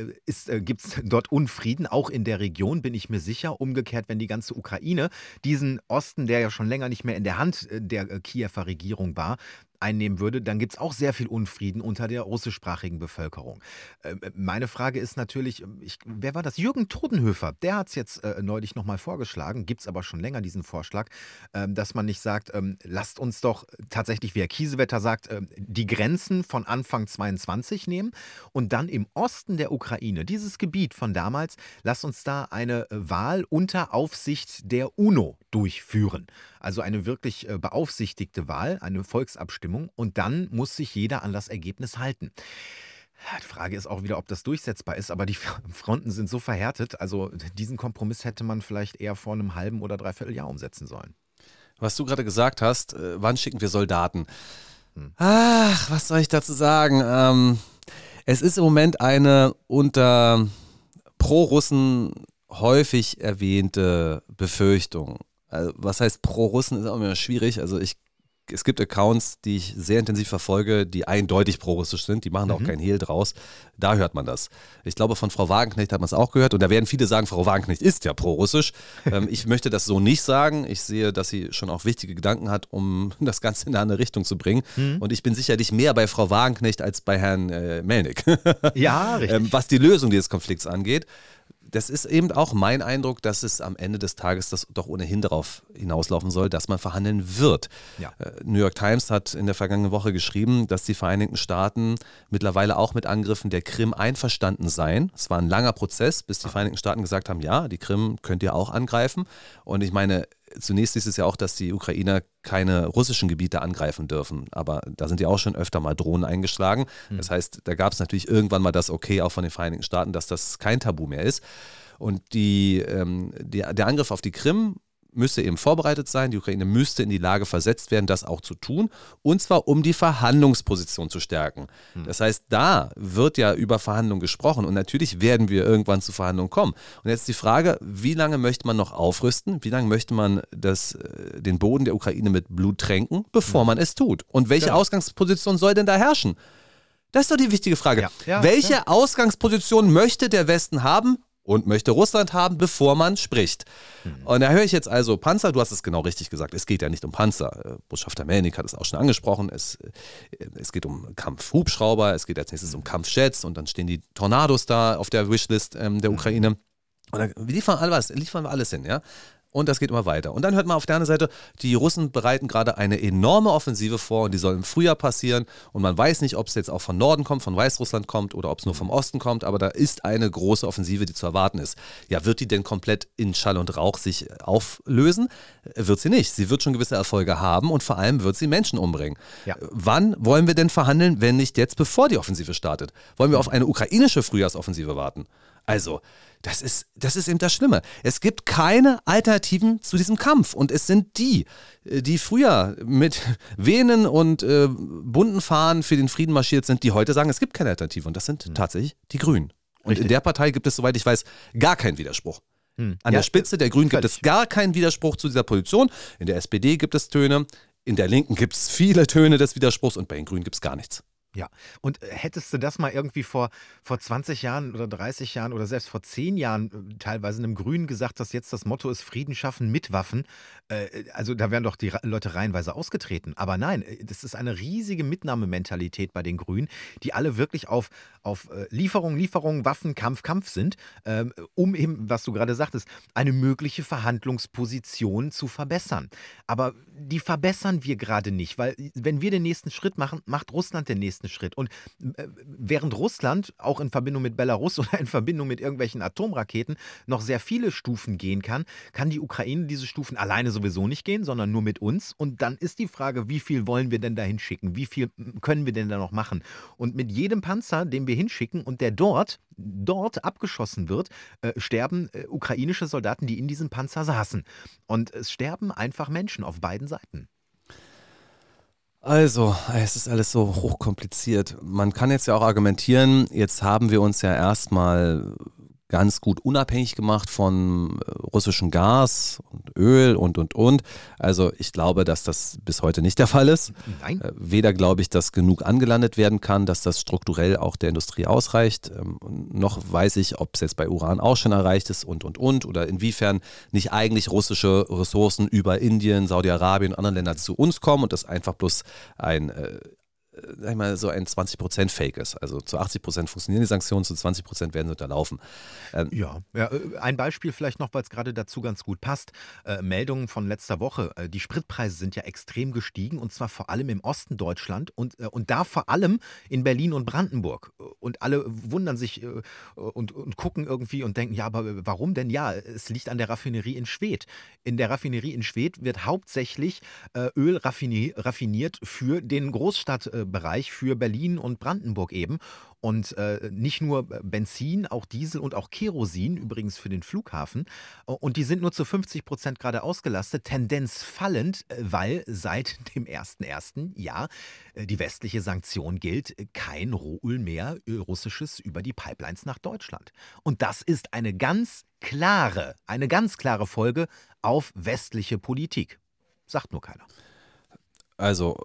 äh, gibt es dort Unfrieden, auch in der Region, bin ich mir sicher. Umgekehrt, wenn die ganze Ukraine diesen Osten, der ja schon länger nicht mehr in der Hand äh, der äh, Kiewer Regierung war, einnehmen würde, dann gibt es auch sehr viel Unfrieden unter der russischsprachigen Bevölkerung. Äh, meine Frage ist natürlich, ich, wer war das? Jürgen Todenhöfer, der hat es jetzt äh, neulich nochmal vorgeschlagen, gibt es aber schon länger diesen Vorschlag, ähm, dass man nicht sagt, ähm, lasst uns doch tatsächlich, wie Herr Kiesewetter sagt, ähm, die Grenzen von Anfang 22 nehmen und dann im Osten der Ukraine, dieses Gebiet von damals, lasst uns da eine äh, Wahl unter Aufsicht der UNO durchführen. Also eine wirklich äh, beaufsichtigte Wahl, eine Volksabstimmung und dann muss sich jeder an das Ergebnis halten. Die Frage ist auch wieder, ob das durchsetzbar ist, aber die Fronten sind so verhärtet. Also diesen Kompromiss hätte man vielleicht eher vor einem halben oder dreiviertel Jahr umsetzen sollen. Was du gerade gesagt hast, äh, wann schicken wir Soldaten? Ach, was soll ich dazu sagen? Ähm, es ist im Moment eine unter Pro-Russen häufig erwähnte Befürchtung. Also, was heißt Pro-Russen ist auch immer schwierig. Also ich, es gibt Accounts, die ich sehr intensiv verfolge, die eindeutig pro-russisch sind. Die machen da auch kein Hehl draus. Da hört man das. Ich glaube, von Frau Wagenknecht hat man es auch gehört. Und da werden viele sagen, Frau Wagenknecht ist ja pro-russisch. ähm, ich möchte das so nicht sagen. Ich sehe, dass sie schon auch wichtige Gedanken hat, um das Ganze in eine andere Richtung zu bringen. Und ich bin sicherlich mehr bei Frau Wagenknecht als bei Herrn äh, Melnick. Ja, richtig. ähm, was die Lösung dieses Konflikts angeht. Das ist eben auch mein Eindruck, dass es am Ende des Tages das doch ohnehin darauf hinauslaufen soll, dass man verhandeln wird. Ja. Äh, New York Times hat in der vergangenen Woche geschrieben, dass die Vereinigten Staaten mittlerweile auch mit Angriffen der Krim einverstanden seien. Es war ein langer Prozess, bis die Vereinigten Staaten gesagt haben, ja, die Krim könnt ihr auch angreifen. Und ich meine, zunächst ist es ja auch, dass die Ukrainer keine russischen Gebiete angreifen dürfen. Aber da sind ja auch schon öfter mal Drohnen eingeschlagen. Das heißt, da gab es natürlich irgendwann mal das Okay auch von den Vereinigten Staaten, dass das kein Tabu mehr ist. Und die, ähm, die, der Angriff auf die Krim müsste eben vorbereitet sein. Die Ukraine müsste in die Lage versetzt werden, das auch zu tun. Und zwar, um die Verhandlungsposition zu stärken. Das heißt, da wird ja über Verhandlungen gesprochen. Und natürlich werden wir irgendwann zu Verhandlungen kommen. Und jetzt die Frage, wie lange möchte man noch aufrüsten? Wie lange möchte man das, äh, den Boden der Ukraine mit Blut tränken, bevor man es tut? Und welche Genau. Ausgangsposition soll denn da herrschen? Das ist doch die wichtige Frage. Ja. Ja, Welche ja. Ausgangsposition möchte der Westen haben und möchte Russland haben, bevor man spricht? Und da höre ich jetzt also Panzer, du hast es genau richtig gesagt, es geht ja nicht um Panzer. Äh, Botschafter Melnik hat es auch schon angesprochen. Es, äh, es geht um Kampfhubschrauber, es geht als nächstes um Kampfjets und dann stehen die Tornados da auf der Wishlist ähm, der Ukraine. Und dann liefern, alles, liefern wir alles hin, ja. Und das geht immer weiter. Und dann hört man auf der anderen Seite, die Russen bereiten gerade eine enorme Offensive vor und die soll im Frühjahr passieren. Und man weiß nicht, ob es jetzt auch von Norden kommt, von Weißrussland kommt oder ob es nur vom Osten kommt, aber da ist eine große Offensive, die zu erwarten ist. Ja, wird die denn komplett in Schall und Rauch sich auflösen? Wird sie nicht. Sie wird schon gewisse Erfolge haben und vor allem wird sie Menschen umbringen. Ja. Wann wollen wir denn verhandeln, wenn nicht jetzt, bevor die Offensive startet? Wollen wir auf eine ukrainische Frühjahrsoffensive warten? Also, das ist, das ist eben das Schlimme. Es gibt keine Alternativen zu diesem Kampf. Und es sind die, äh, die früher mit Venen und äh, bunten Fahnen für den Frieden marschiert sind, die heute sagen, es gibt keine Alternative. Und das sind tatsächlich die Grünen. Und Richtig. in der Partei gibt es, soweit ich weiß, gar keinen Widerspruch. Hm. An Ja, der Spitze der Grünen gibt es gar keinen Widerspruch zu dieser Position. In der SPD gibt es Töne, in der Linken gibt es viele Töne des Widerspruchs und bei den Grünen gibt es gar nichts. Ja, und äh, hättest du das mal irgendwie vor, vor 20 Jahren oder 30 Jahren oder selbst vor 10 Jahren äh, teilweise einem Grünen gesagt, dass jetzt das Motto ist Frieden schaffen mit Waffen, äh, also da wären doch die Leute reihenweise ausgetreten. Aber nein, das ist eine riesige Mitnahmementalität bei den Grünen, die alle wirklich auf, auf Lieferung, Lieferung, Waffen, Kampf, Kampf sind, ähm, um eben, was du gerade sagtest, eine mögliche Verhandlungsposition zu verbessern. Aber die verbessern wir gerade nicht, weil wenn wir den nächsten Schritt machen, macht Russland den nächsten nächsten Schritt. Und äh, während Russland auch in Verbindung mit Belarus oder in Verbindung mit irgendwelchen Atomraketen noch sehr viele Stufen gehen kann, kann die Ukraine diese Stufen alleine sowieso nicht gehen, sondern nur mit uns. Und dann ist die Frage, wie viel wollen wir denn da hinschicken? Wie viel können wir denn da noch machen? Und mit jedem Panzer, den wir hinschicken und der dort, dort abgeschossen wird, äh, sterben äh, ukrainische Soldaten, die in diesem Panzer saßen. Und es sterben einfach Menschen auf beiden Seiten. Also, es ist alles so hochkompliziert. Man kann jetzt ja auch argumentieren, jetzt haben wir uns ja erstmal ganz gut unabhängig gemacht von äh, russischem Gas und Öl und, und, und. Also ich glaube, dass das bis heute nicht der Fall ist. Nein. Äh, weder glaube ich, dass genug angelandet werden kann, dass das strukturell auch der Industrie ausreicht. Ähm, noch weiß ich, ob es jetzt bei Uran auch schon erreicht ist und, und, und. Oder inwiefern nicht eigentlich russische Ressourcen über Indien, Saudi-Arabien und andere Länder zu uns kommen und das einfach bloß ein äh, sag ich mal, so ein 20% Fake ist. Also zu 80% funktionieren die Sanktionen, zu 20% werden sie unterlaufen. Ähm ja. ja, äh, ein Beispiel vielleicht noch, weil es gerade dazu ganz gut passt. Äh, Meldungen von letzter Woche. Äh, die Spritpreise sind ja extrem gestiegen und zwar vor allem im Osten Deutschland und, äh, und da vor allem in Berlin und Brandenburg. Und alle wundern sich äh, und, und gucken irgendwie und denken, ja, aber warum denn? Ja, es liegt an der Raffinerie in Schwedt. In der Raffinerie in Schwedt wird hauptsächlich äh, Öl raffiniert für den Großstadt Bereich für Berlin und Brandenburg eben. Und äh, nicht nur Benzin, auch Diesel und auch Kerosin, übrigens für den Flughafen. Und die sind nur zu 50 Prozent gerade ausgelastet, Tendenz fallend, äh, weil seit dem 1.1. ja äh, die westliche Sanktion gilt, kein Rohöl mehr äh, russisches über die Pipelines nach Deutschland. Und das ist eine ganz klare, eine ganz klare Folge auf westliche Politik. Sagt nur keiner. Also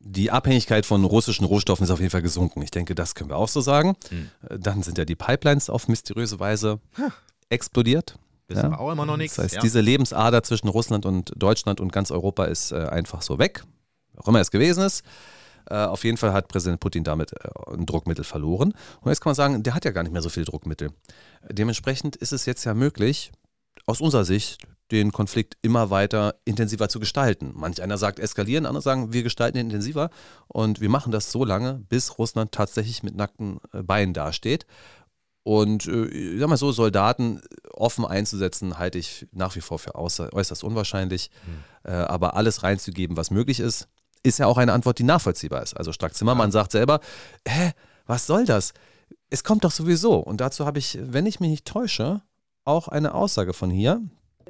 die Abhängigkeit von russischen Rohstoffen ist auf jeden Fall gesunken. Ich denke, das können wir auch so sagen. Hm. Dann sind ja die Pipelines auf mysteriöse Weise hm. explodiert. Wissen ja. wir auch immer noch nichts. Das heißt, ja. diese Lebensader zwischen Russland und Deutschland und ganz Europa ist äh, einfach so weg. Auch immer es gewesen ist. Äh, auf jeden Fall hat Präsident Putin damit äh, ein Druckmittel verloren. Und jetzt kann man sagen, der hat ja gar nicht mehr so viele Druckmittel. Dementsprechend ist es jetzt ja möglich, aus unserer Sicht den Konflikt immer weiter intensiver zu gestalten. Manch einer sagt eskalieren, andere sagen, wir gestalten ihn intensiver und wir machen das so lange, bis Russland tatsächlich mit nackten äh, Beinen dasteht. Und äh, ich sag mal so, Soldaten offen einzusetzen, halte ich nach wie vor für äußerst unwahrscheinlich. Mhm. Äh, aber alles reinzugeben, was möglich ist, ist ja auch eine Antwort, die nachvollziehbar ist. Also Stark Zimmermann ja. sagt selber, hä, was soll das? Es kommt doch sowieso. Und dazu habe ich, wenn ich mich nicht täusche, auch eine Aussage von hier.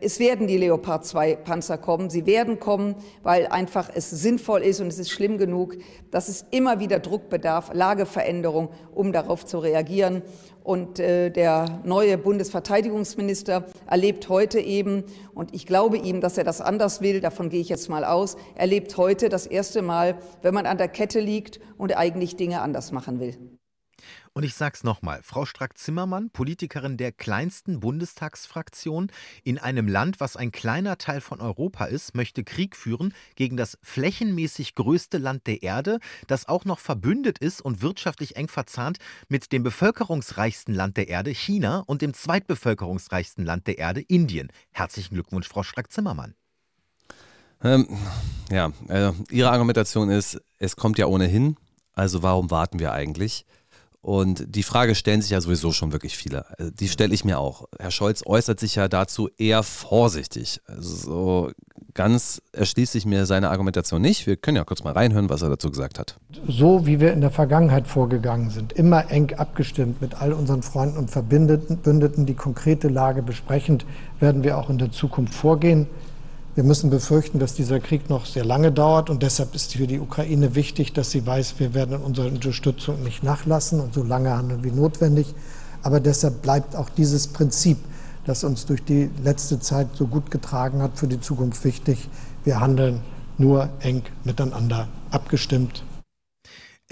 Es werden die Leopard 2 Panzer kommen. Sie werden kommen, weil einfach es sinnvoll ist und es ist schlimm genug, dass es immer wieder Druck bedarf, Lageveränderung, um darauf zu reagieren. Und äh, der neue Bundesverteidigungsminister erlebt heute eben, und ich glaube ihm, dass er das anders will, davon gehe ich jetzt mal aus, erlebt heute das erste Mal, wenn man an der Kette liegt und eigentlich Dinge anders machen will. Und ich sag's nochmal, Frau Strack-Zimmermann, Politikerin der kleinsten Bundestagsfraktion in einem Land, was ein kleiner Teil von Europa ist, möchte Krieg führen gegen das flächenmäßig größte Land der Erde, das auch noch verbündet ist und wirtschaftlich eng verzahnt mit dem bevölkerungsreichsten Land der Erde, China, und dem zweitbevölkerungsreichsten Land der Erde, Indien. Herzlichen Glückwunsch, Frau Strack-Zimmermann. Ähm, ja, äh, Ihre Argumentation ist, es kommt ja ohnehin, also warum warten wir eigentlich? Und die Frage stellen sich ja sowieso schon wirklich viele. Also die stelle ich mir auch. Herr Scholz äußert sich ja dazu eher vorsichtig. Also so ganz erschließt sich mir seine Argumentation nicht. Wir können ja kurz mal reinhören, was er dazu gesagt hat. So wie wir in der Vergangenheit vorgegangen sind, immer eng abgestimmt mit all unseren Freunden und Verbündeten, die konkrete Lage besprechend, werden wir auch in der Zukunft vorgehen. Wir müssen befürchten, dass dieser Krieg noch sehr lange dauert und deshalb ist für die Ukraine wichtig, dass sie weiß, wir werden unsere Unterstützung nicht nachlassen und so lange handeln wie notwendig. Aber deshalb bleibt auch dieses Prinzip, das uns durch die letzte Zeit so gut getragen hat, für die Zukunft wichtig. Wir handeln nur eng miteinander abgestimmt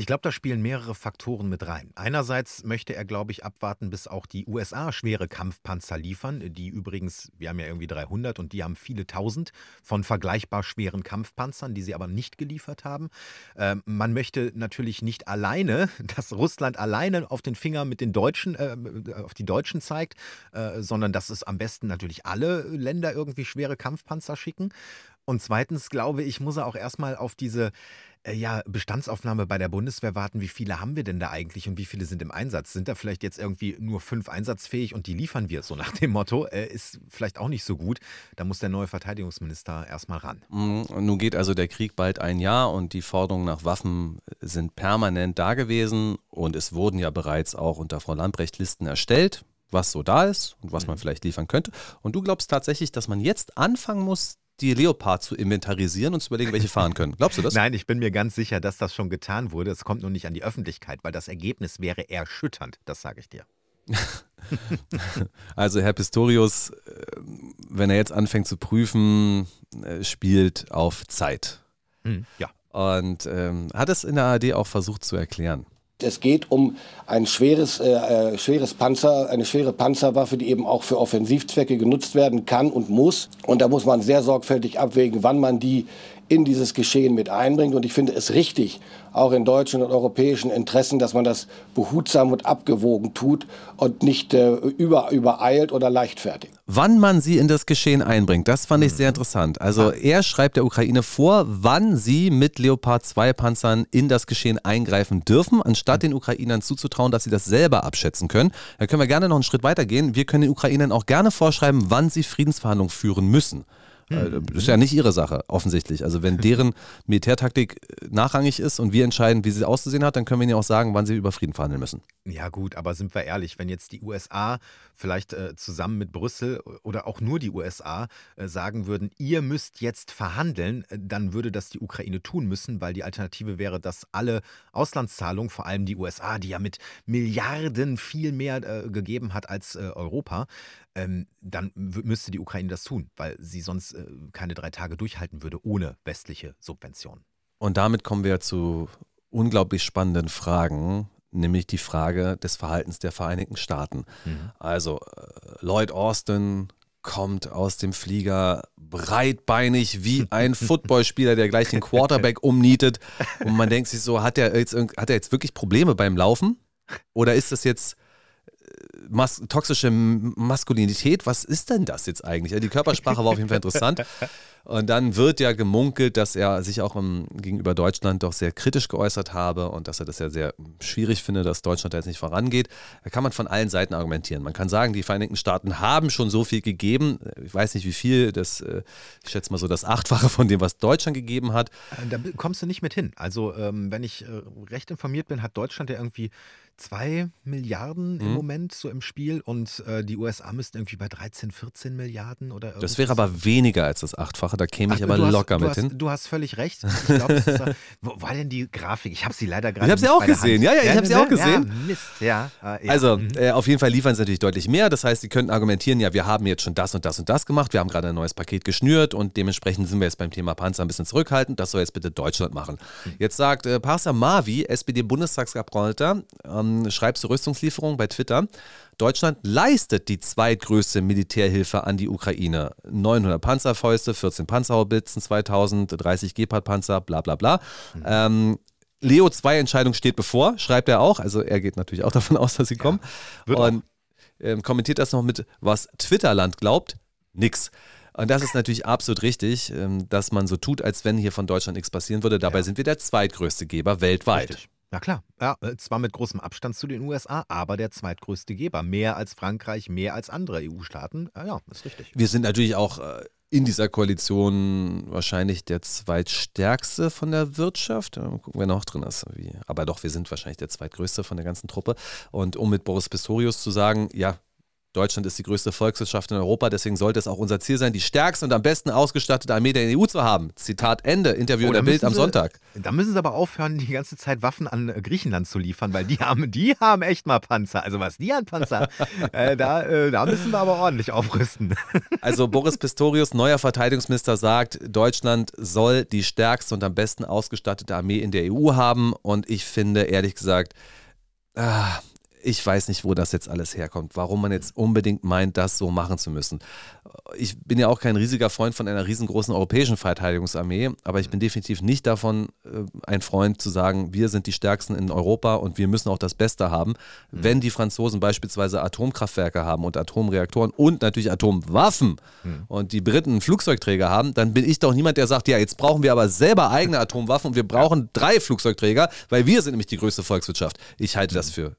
Ich glaube, da spielen mehrere Faktoren mit rein. Einerseits möchte er, glaube ich, abwarten, bis auch die USA schwere Kampfpanzer liefern, die übrigens, wir haben ja irgendwie 300 und die haben viele tausend von vergleichbar schweren Kampfpanzern, die sie aber nicht geliefert haben. Ähm, man möchte natürlich nicht alleine, dass Russland alleine auf den Finger mit den Deutschen, äh, auf die Deutschen zeigt, äh, sondern dass es am besten natürlich alle Länder irgendwie schwere Kampfpanzer schicken. Und zweitens glaube ich, muss er auch erstmal auf diese äh, ja, Bestandsaufnahme bei der Bundeswehr warten. Wie viele haben wir denn da eigentlich und wie viele sind im Einsatz? Sind da vielleicht jetzt irgendwie nur fünf einsatzfähig und die liefern wir so nach dem Motto? Äh, ist vielleicht auch nicht so gut. Da muss der neue Verteidigungsminister erstmal ran. Mhm. Nun geht also der Krieg bald ein Jahr und die Forderungen nach Waffen sind permanent da gewesen und es wurden ja bereits auch unter Frau Lambrecht Listen erstellt was so da ist und was man mhm. vielleicht liefern könnte. Und du glaubst tatsächlich, dass man jetzt anfangen muss, die Leopard zu inventarisieren und zu überlegen, welche fahren können. Glaubst du das? Nein, ich bin mir ganz sicher, dass das schon getan wurde. Es kommt nur nicht an die Öffentlichkeit, weil das Ergebnis wäre erschütternd, das sage ich dir. also Herr Pistorius, äh, wenn er jetzt anfängt zu prüfen, äh, spielt auf Zeit. Hm, ja. Und ähm, hat es in der ARD auch versucht zu erklären. Es geht um ein schweres, äh, äh, schweres Panzer, eine schwere Panzerwaffe, die eben auch für Offensivzwecke genutzt werden kann und muss. Und da muss man sehr sorgfältig abwägen, wann man die in dieses Geschehen mit einbringt. Und ich finde es richtig, auch in deutschen und europäischen Interessen, dass man das behutsam und abgewogen tut und nicht äh, über, übereilt oder leichtfertig. Wann man sie in das Geschehen einbringt, das fand ich sehr interessant. Also er schreibt der Ukraine vor, wann sie mit Leopard 2 Panzern in das Geschehen eingreifen dürfen, anstatt den Ukrainern zuzutrauen, dass sie das selber abschätzen können. Da können wir gerne noch einen Schritt weiter gehen. Wir können den Ukrainern auch gerne vorschreiben, wann sie Friedensverhandlungen führen müssen. Hm. Das ist ja nicht ihre Sache, offensichtlich. Also wenn deren Militärtaktik äh, nachrangig ist und wir entscheiden, wie sie auszusehen hat, dann können wir ihnen auch sagen, wann sie über Frieden verhandeln müssen. Ja gut, aber sind wir ehrlich, wenn jetzt die USA vielleicht äh, zusammen mit Brüssel oder auch nur die USA äh, sagen würden, ihr müsst jetzt verhandeln, äh, dann würde das die Ukraine tun müssen, weil die Alternative wäre, dass alle Auslandszahlungen, vor allem die USA, die ja mit Milliarden viel mehr äh, gegeben hat als äh, Europa, ähm, dann müsste die Ukraine das tun, weil sie sonst äh, keine drei Tage durchhalten würde ohne westliche Subventionen. Und damit kommen wir zu unglaublich spannenden Fragen, nämlich die Frage des Verhaltens der Vereinigten Staaten. Mhm. Also äh, Lloyd Austin kommt aus dem Flieger breitbeinig wie ein Footballspieler, der gleich den Quarterback umnietet. Und man denkt sich so, hat er jetzt, hat er jetzt wirklich Probleme beim Laufen? Oder ist das jetzt mas toxische Maskulinität, was ist denn das jetzt eigentlich? Die Körpersprache war auf jeden Fall interessant. Und dann wird ja gemunkelt, dass er sich auch im, gegenüber Deutschland doch sehr kritisch geäußert habe und dass er das ja sehr schwierig finde, dass Deutschland da jetzt nicht vorangeht. Da kann man von allen Seiten argumentieren. Man kann sagen, die Vereinigten Staaten haben schon so viel gegeben. Ich weiß nicht wie viel, das, äh, ich schätze mal so das Achtfache von dem, was Deutschland gegeben hat. Da kommst du nicht mit hin. Also, ähm, wenn ich äh, recht informiert bin, hat Deutschland ja irgendwie zwei Milliarden mhm. im Moment so im Spiel und äh, die USA müssten irgendwie bei 13, 14 Milliarden oder Das wäre aber weniger als das Achtfache, da käme ich Ach, aber locker hast, mit hast, hin. Du hast völlig recht. Ich glaube, ist, wo war denn die Grafik? Ich habe sie leider gerade Ich habe sie auch gesehen, ja, ja, ich habe sie auch gesehen. Ja, Mist, ja. Äh, ja. Also, mhm. äh, auf jeden Fall liefern sie natürlich deutlich mehr. Das heißt, sie könnten argumentieren, ja, wir haben jetzt schon das und das und das gemacht, wir haben gerade ein neues Paket geschnürt und dementsprechend sind wir jetzt beim Thema Panzer ein bisschen zurückhaltend. Das soll jetzt bitte Deutschland machen. Mhm. Jetzt sagt äh, Parsa Mavi, SPD-Bundestagsabgeordneter, ähm, schreibt zur Rüstung Rüstungslieferungen bei Twitter. Deutschland leistet die zweitgrößte Militärhilfe an die Ukraine. 900 Panzerfäuste, 14 Panzerhaubitzen, 2030 Gepard-Panzer, bla bla bla. Mhm. Ähm, Leo 2 Entscheidung steht bevor, schreibt er auch. Also er geht natürlich auch davon aus, dass sie kommen. Ja, und ähm, kommentiert das noch mit, was Twitterland glaubt. Nix. Und das ist natürlich absolut richtig, ähm, dass man so tut, als wenn hier von Deutschland nichts passieren würde. Dabei ja. sind wir der zweitgrößte Geber weltweit. Richtig. Na klar, ja, äh, zwar mit großem Abstand zu den USA, aber der zweitgrößte Geber. Mehr als Frankreich, mehr als andere EU-Staaten. Ja, ja, ist richtig. Wir sind natürlich auch äh, in dieser Koalition wahrscheinlich der zweitstärkste von der Wirtschaft. Mal gucken, wer noch drin ist. Aber doch, wir sind wahrscheinlich der zweitgrößte von der ganzen Truppe. Und um mit Boris Pistorius zu sagen, ja, Deutschland ist die größte Volkswirtschaft in Europa, deswegen sollte es auch unser Ziel sein, die stärkste und am besten ausgestattete Armee der EU zu haben. Zitat Ende, Interview Oh, in der Bild am Sonntag. Da müssen sie aber aufhören, die ganze Zeit Waffen an äh, Griechenland zu liefern, weil die haben, die haben echt mal Panzer. Also was die an Panzer, äh, da, äh, da müssen wir aber ordentlich aufrüsten. Also Boris Pistorius, neuer Verteidigungsminister, sagt, Deutschland soll die stärkste und am besten ausgestattete Armee in der EU haben. Und ich finde, ehrlich gesagt, ah, ich weiß nicht, wo das jetzt alles herkommt, warum man jetzt unbedingt meint, das so machen zu müssen. Ich bin ja auch kein riesiger Freund von einer riesengroßen europäischen Verteidigungsarmee, aber ich bin definitiv nicht davon äh, ein Freund zu sagen, wir sind die Stärksten in Europa und wir müssen auch das Beste haben. Wenn die Franzosen beispielsweise Atomkraftwerke haben und Atomreaktoren und natürlich Atomwaffen und die Briten Flugzeugträger haben, dann bin ich doch niemand, der sagt, ja, jetzt brauchen wir aber selber eigene Atomwaffen und wir brauchen drei Flugzeugträger, weil wir sind nämlich die größte Volkswirtschaft. Ich halte das für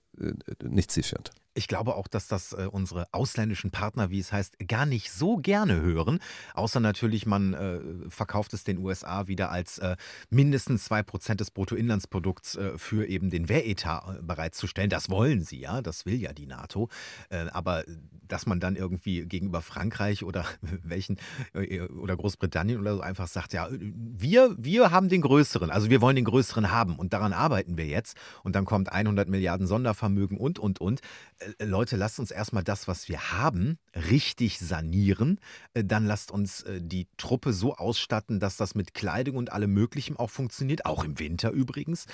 nicht zielführend. Ich glaube auch, dass das äh, unsere ausländischen Partner, wie es heißt, gar nicht so gerne hören. Außer natürlich, man äh, verkauft es den USA wieder als äh, mindestens 2% des Bruttoinlandsprodukts äh, für eben den Wehretat äh, bereitzustellen. Das wollen sie ja, das will ja die NATO. Äh, aber dass man dann irgendwie gegenüber Frankreich oder welchen äh, oder Großbritannien oder so einfach sagt, ja, wir, wir haben den größeren, also wir wollen den größeren haben und daran arbeiten wir jetzt. Und dann kommt 100 Milliarden Sondervermögen und, und, und. Äh, Leute, lasst uns erstmal das, was wir haben, richtig sanieren. Äh, Dann lasst uns äh, die Truppe so ausstatten, dass das mit Kleidung und allem Möglichen auch funktioniert, auch im Winter übrigens.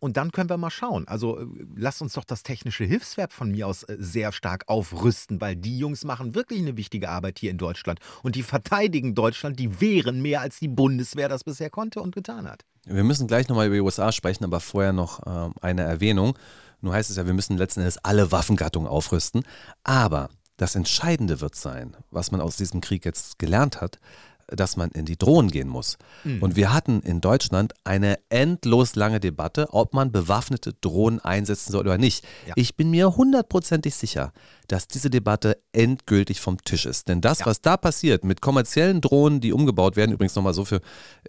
Und dann können wir mal schauen. Also lasst uns doch das technische Hilfswerk von mir aus sehr stark aufrüsten, weil die Jungs machen wirklich eine wichtige Arbeit hier in Deutschland. Und die verteidigen Deutschland, die wehren mehr, als die Bundeswehr das bisher konnte und getan hat. Wir müssen gleich nochmal über die USA sprechen, aber vorher noch ähm, eine Erwähnung. Nun heißt es ja, wir müssen letzten Endes alle Waffengattungen aufrüsten. Aber das Entscheidende wird sein, was man aus diesem Krieg jetzt gelernt hat, dass man in die Drohnen gehen muss. Mhm. Und wir hatten in Deutschland eine endlos lange Debatte, ob man bewaffnete Drohnen einsetzen soll oder nicht. Ja. Ich bin mir hundertprozentig sicher, dass diese Debatte endgültig vom Tisch ist. Denn das, Ja. was da passiert mit kommerziellen Drohnen, die umgebaut werden, übrigens nochmal so für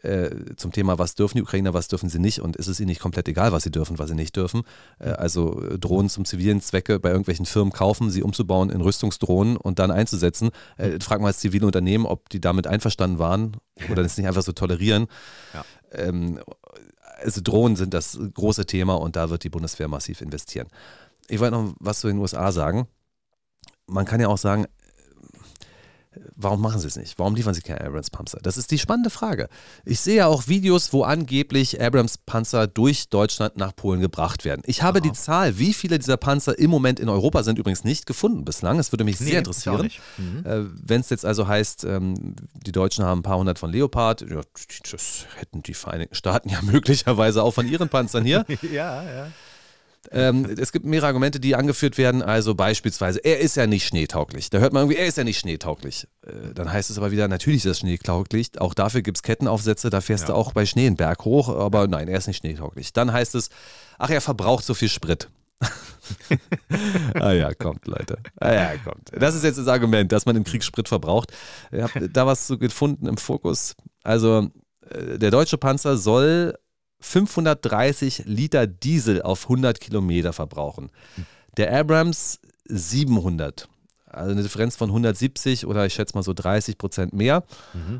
äh, zum Thema, was dürfen die Ukrainer, was dürfen sie nicht und ist es ihnen nicht komplett egal, was sie dürfen, was sie nicht dürfen. Äh, also äh, Drohnen zum zivilen Zwecke bei irgendwelchen Firmen kaufen, sie umzubauen in Rüstungsdrohnen und dann einzusetzen. Äh, frag mal das zivile Unternehmen, ob die damit einverstanden waren oder das nicht einfach so tolerieren. Ja. Ähm, also Drohnen sind das große Thema und da wird die Bundeswehr massiv investieren. Ich wollte noch was zu den USA sagen. Man kann ja auch sagen, warum machen sie es nicht? Warum liefern sie keine Abrams-Panzer? Das ist die spannende Frage. Ich sehe ja auch Videos, wo angeblich Abrams-Panzer durch Deutschland nach Polen gebracht werden. Ich habe die Zahl, wie viele dieser Panzer im Moment in Europa sind, übrigens nicht gefunden bislang. Es würde mich Nee, sehr interessieren. Mhm. Äh, Wenn es jetzt also heißt, ähm, die Deutschen haben ein paar hundert von Leopard, ja, das hätten die Vereinigten Staaten ja möglicherweise auch von ihren Panzern hier. Ja, ja. Ähm, es gibt mehrere Argumente, die angeführt werden. Also beispielsweise, er ist ja nicht schneetauglich. Da hört man irgendwie, er ist ja nicht schneetauglich. Äh, dann heißt es aber wieder, natürlich ist das schneetauglich. Auch dafür gibt es Kettenaufsätze, da fährst Ja. du auch bei Schnee einen Berg hoch. Aber nein, er ist nicht schneetauglich. Dann heißt es, ach, er verbraucht so viel Sprit. ah ja, kommt, Leute. Ah ja, kommt. Das ist jetzt das Argument, dass man im Krieg Sprit verbraucht. Ich habe da was so gefunden im Fokus. Also, äh, der deutsche Panzer soll 530 Liter Diesel auf 100 Kilometer verbrauchen. Der Abrams 700. Also eine Differenz von 170 oder ich schätze mal so 30 Prozent mehr.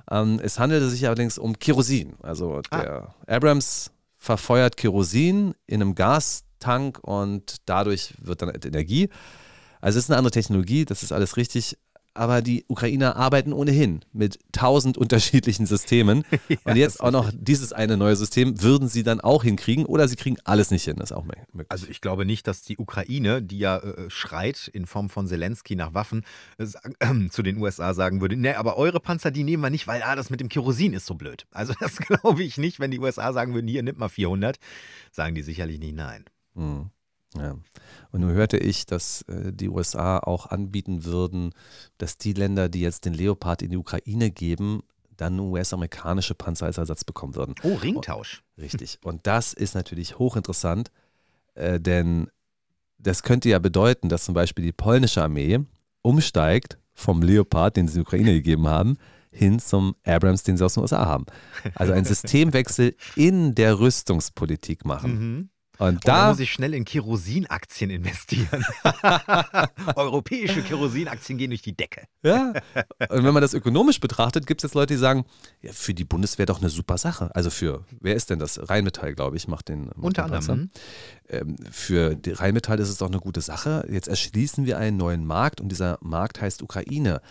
Ähm, es handelte sich allerdings um Kerosin. Also der Abrams verfeuert Kerosin in einem Gastank und dadurch wird dann Energie. Also es ist eine andere Technologie, das ist alles richtig. Aber die Ukrainer arbeiten ohnehin mit tausend unterschiedlichen Systemen. und jetzt auch noch dieses eine neue System würden sie dann auch hinkriegen oder sie kriegen alles nicht hin. Das ist auch möglich. Also ich glaube nicht, dass die Ukraine, die ja äh, schreit in Form von Zelensky nach Waffen, äh, äh, zu den USA sagen würde, ne, aber eure Panzer, die nehmen wir nicht, weil ah, das mit dem Kerosin ist so blöd. Also das glaube ich nicht, wenn die USA sagen würden, hier, nimmt mal 400, sagen die sicherlich nicht nein. Mhm. Ja. Und nun hörte ich, dass äh, die USA auch anbieten würden, dass die Länder, die jetzt den Leopard in die Ukraine geben, dann US-amerikanische Panzer als Ersatz bekommen würden. Oh, Ringtausch. Richtig. Und das ist natürlich hochinteressant, äh, denn das könnte ja bedeuten, dass zum Beispiel die polnische Armee umsteigt vom Leopard, den sie in die Ukraine gegeben haben, hin zum Abrams, den sie aus den USA haben. Also einen Systemwechsel in der Rüstungspolitik machen. Mhm. Und Oh, da muss ich schnell in Kerosinaktien investieren. Europäische Kerosinaktien gehen durch die Decke. ja, und wenn man das ökonomisch betrachtet, gibt es jetzt Leute, die sagen, ja, für die Bundeswehr doch eine super Sache. Also für, wer ist denn das? Rheinmetall, glaube ich, macht den. Macht Unter den anderem. Ähm, für die Rheinmetall ist es doch eine gute Sache. Jetzt erschließen wir einen neuen Markt und dieser Markt heißt Ukraine.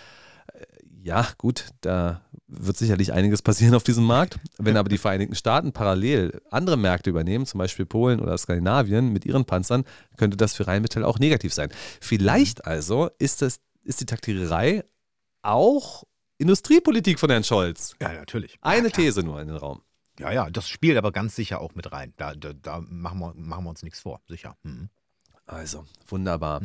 Äh, Ja, gut, da wird sicherlich einiges passieren auf diesem Markt. Wenn aber die Vereinigten Staaten parallel andere Märkte übernehmen, zum Beispiel Polen oder Skandinavien mit ihren Panzern, könnte das für Rheinmetall auch negativ sein. Vielleicht also ist, das, ist die Taktiererei auch Industriepolitik von Herrn Scholz. Ja, natürlich. Eine ja. These nur in den Raum. Ja, ja, das spielt aber ganz sicher auch mit rein. Da, da, da machen, wir, machen wir uns nichts vor, sicher. Mhm. Also, wunderbar.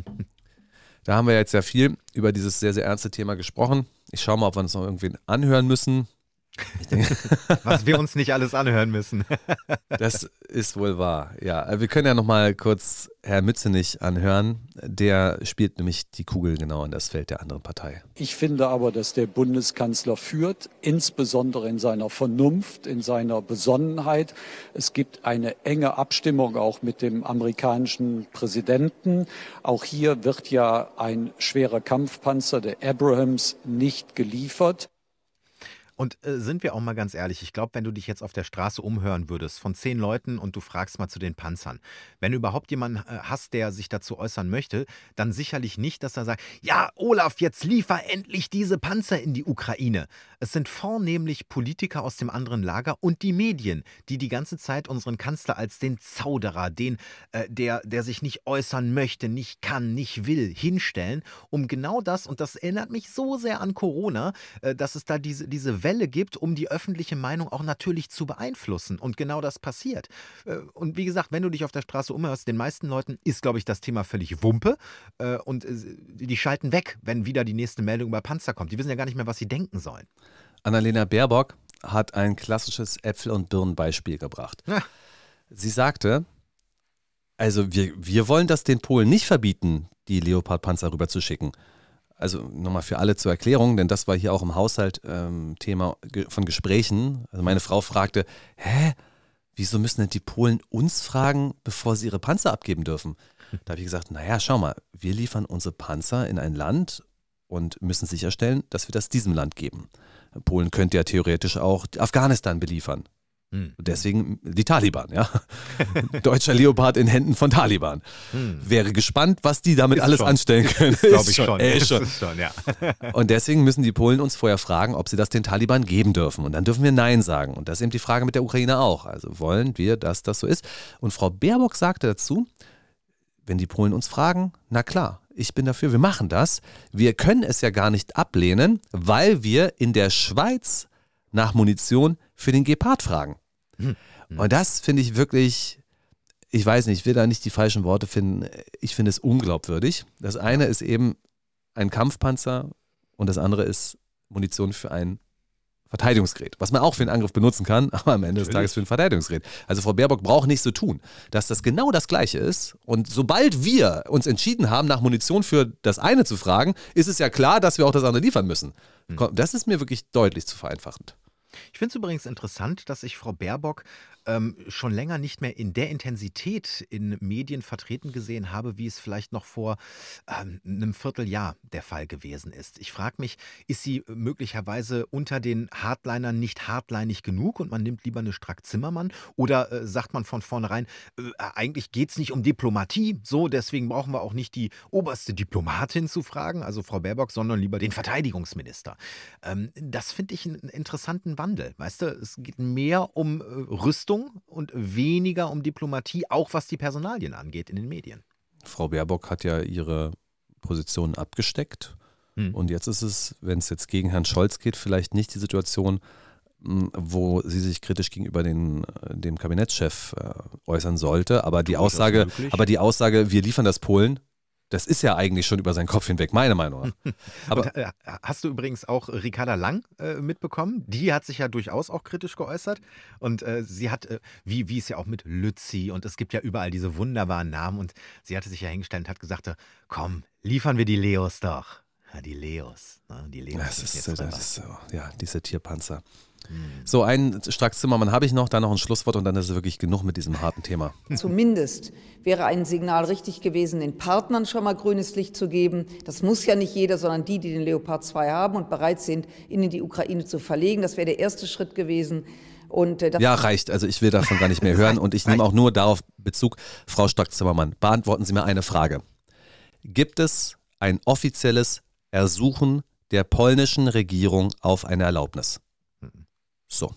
Da haben wir jetzt ja viel über dieses sehr, sehr ernste Thema gesprochen. Ich schaue mal, ob wir uns noch irgendwen anhören müssen. Was wir uns nicht alles anhören müssen. das ist wohl wahr. Ja, äh, wir können ja noch mal kurz Herr Mützenich anhören. Der spielt nämlich die Kugel genau in das Feld der anderen Partei. Ich finde aber, dass der Bundeskanzler führt, insbesondere in seiner Vernunft, in seiner Besonnenheit. Es gibt eine enge Abstimmung auch mit dem amerikanischen Präsidenten. Auch hier wird ja ein schwerer Kampfpanzer der Abrahams nicht geliefert. Und äh, sind wir auch mal ganz ehrlich, ich glaube, wenn du dich jetzt auf der Straße umhören würdest von zehn Leuten und du fragst mal zu den Panzern, wenn du überhaupt jemanden äh, hast, der sich dazu äußern möchte, dann sicherlich nicht, dass er sagt, ja, Olaf, jetzt liefer endlich diese Panzer in die Ukraine. Es sind vornehmlich Politiker aus dem anderen Lager und die Medien, die die ganze Zeit unseren Kanzler als den Zauderer, den, äh, der, der sich nicht äußern möchte, nicht kann, nicht will, hinstellen, um genau das, und das erinnert mich so sehr an Corona, äh, dass es da diese, diese Welle gibt, um die öffentliche Meinung auch natürlich zu beeinflussen. Und genau das passiert. Äh, Und wie gesagt, wenn du dich auf der Straße umhörst, den meisten Leuten ist, glaube ich, das Thema völlig Wumpe. Äh, Und äh, die schalten weg, wenn wieder die nächste Meldung über Panzer kommt. Die wissen ja gar nicht mehr, was sie denken sollen. Annalena Baerbock hat ein klassisches Äpfel- und Birnenbeispiel gebracht. Ja. Sie sagte, also wir, wir wollen das den Polen nicht verbieten, die Leopard-Panzer rüberzuschicken. Also nochmal für alle zur Erklärung, denn das war hier auch im Haushalt ähm, Thema von Gesprächen. Also meine Frau fragte, hä, wieso müssen denn die Polen uns fragen, bevor sie ihre Panzer abgeben dürfen? Da habe ich gesagt, naja, schau mal, wir liefern unsere Panzer in ein Land und müssen sicherstellen, dass wir das diesem Land geben. Polen könnte ja theoretisch auch Afghanistan beliefern. Hm. Deswegen die Taliban, ja. Deutscher Leopard in Händen von Taliban. Wäre gespannt, was die damit Ist alles schon. anstellen können. Glaube Ist ich schon. Äh, Ist schon. schon, ja. Und deswegen müssen die Polen uns vorher fragen, ob sie das den Taliban geben dürfen. Und dann dürfen wir Nein sagen. Und das ist eben die Frage mit der Ukraine auch. Also wollen wir, dass das so ist? Und Frau Baerbock sagte dazu, wenn die Polen uns fragen, na klar, ich bin dafür, wir machen das. Wir können es ja gar nicht ablehnen, weil wir in der Schweiz nach Munition für den Gepard fragen. Und das finde ich wirklich, ich weiß nicht, ich will da nicht die falschen Worte finden. Ich finde es unglaubwürdig. Das eine ist eben ein Kampfpanzer und das andere ist Munition für ein Verteidigungsgerät, was man auch für einen Angriff benutzen kann, aber am Ende des Tages für ein Verteidigungsgerät. Also Frau Baerbock braucht nicht so tun, dass das genau das Gleiche ist. Und sobald wir uns entschieden haben, nach Munition für das eine zu fragen, ist es ja klar, dass wir auch das andere liefern müssen. Das ist mir wirklich deutlich zu vereinfachend. Ich finde es übrigens interessant, dass ich Frau Baerbock ähm, schon länger nicht mehr in der Intensität in Medien vertreten gesehen habe, wie es vielleicht noch vor ähm, einem Vierteljahr der Fall gewesen ist. Ich frage mich, ist sie möglicherweise unter den Hardlinern nicht hardlinig genug und man nimmt lieber eine Strack-Zimmermann? Oder äh, sagt man von vornherein, äh, eigentlich geht es nicht um Diplomatie, so deswegen brauchen wir auch nicht die oberste Diplomatin zu fragen, also Frau Baerbock, sondern lieber den Verteidigungsminister. Ähm, das finde ich einen interessanten Wandel. Weißt du, es geht mehr um äh, Rüstung und weniger um Diplomatie, auch was die Personalien angeht in den Medien. Frau Baerbock hat ja ihre Position abgesteckt. Hm. Und jetzt ist es, wenn es jetzt gegen Herrn Scholz geht, vielleicht nicht die Situation, mh, wo sie sich kritisch gegenüber den, äh, dem Kabinettschef äh, äußern sollte. Aber die Aussage, aber die Aussage, wir liefern das Polen, das ist ja eigentlich schon über seinen Kopf hinweg, meiner Meinung nach. Aber Und, äh, hast du übrigens auch Ricarda Lang äh, mitbekommen? Die hat sich ja durchaus auch kritisch geäußert. Und äh, sie hat, äh, wie, wie es ja auch mit Lützi und es gibt ja überall diese wunderbaren Namen. Und sie hatte sich ja hingestellt und hat gesagt: äh, Komm, liefern wir die Leos doch. Ja, die Leos. Ne? Die Leos das ist, das ist so, ja, diese Tierpanzer. So, einen Strack Zimmermann habe ich noch, dann noch ein Schlusswort und dann ist es wirklich genug mit diesem harten Thema. Zumindest wäre ein Signal richtig gewesen, den Partnern schon mal grünes Licht zu geben. Das muss ja nicht jeder, sondern die, die den Leopard 2 haben und bereit sind, ihn in die Ukraine zu verlegen. Das wäre der erste Schritt gewesen. Und, äh, ja, reicht. Also ich will davon gar nicht mehr hören und ich nehme auch nur darauf Bezug. Frau Strack-Zimmermann, beantworten Sie mir eine Frage. Gibt es ein offizielles Ersuchen der polnischen Regierung auf eine Erlaubnis? So.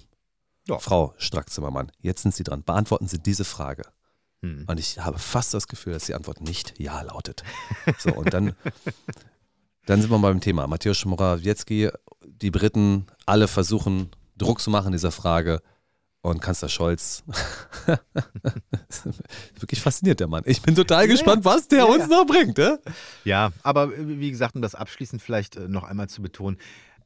Ja. Frau Strack-Zimmermann, jetzt sind Sie dran. Beantworten Sie diese Frage. Hm. Und ich habe fast das Gefühl, dass die Antwort nicht Ja lautet. So, und dann, dann sind wir mal beim Thema. Mateusz Morawiecki, die Briten, alle versuchen, Druck zu machen in dieser Frage. Und Kanzler Scholz, wirklich fasziniert der Mann. Ich bin total ja, gespannt, was der ja, uns noch bringt. Ja? ja, aber wie gesagt, um das abschließend vielleicht äh, noch einmal zu betonen,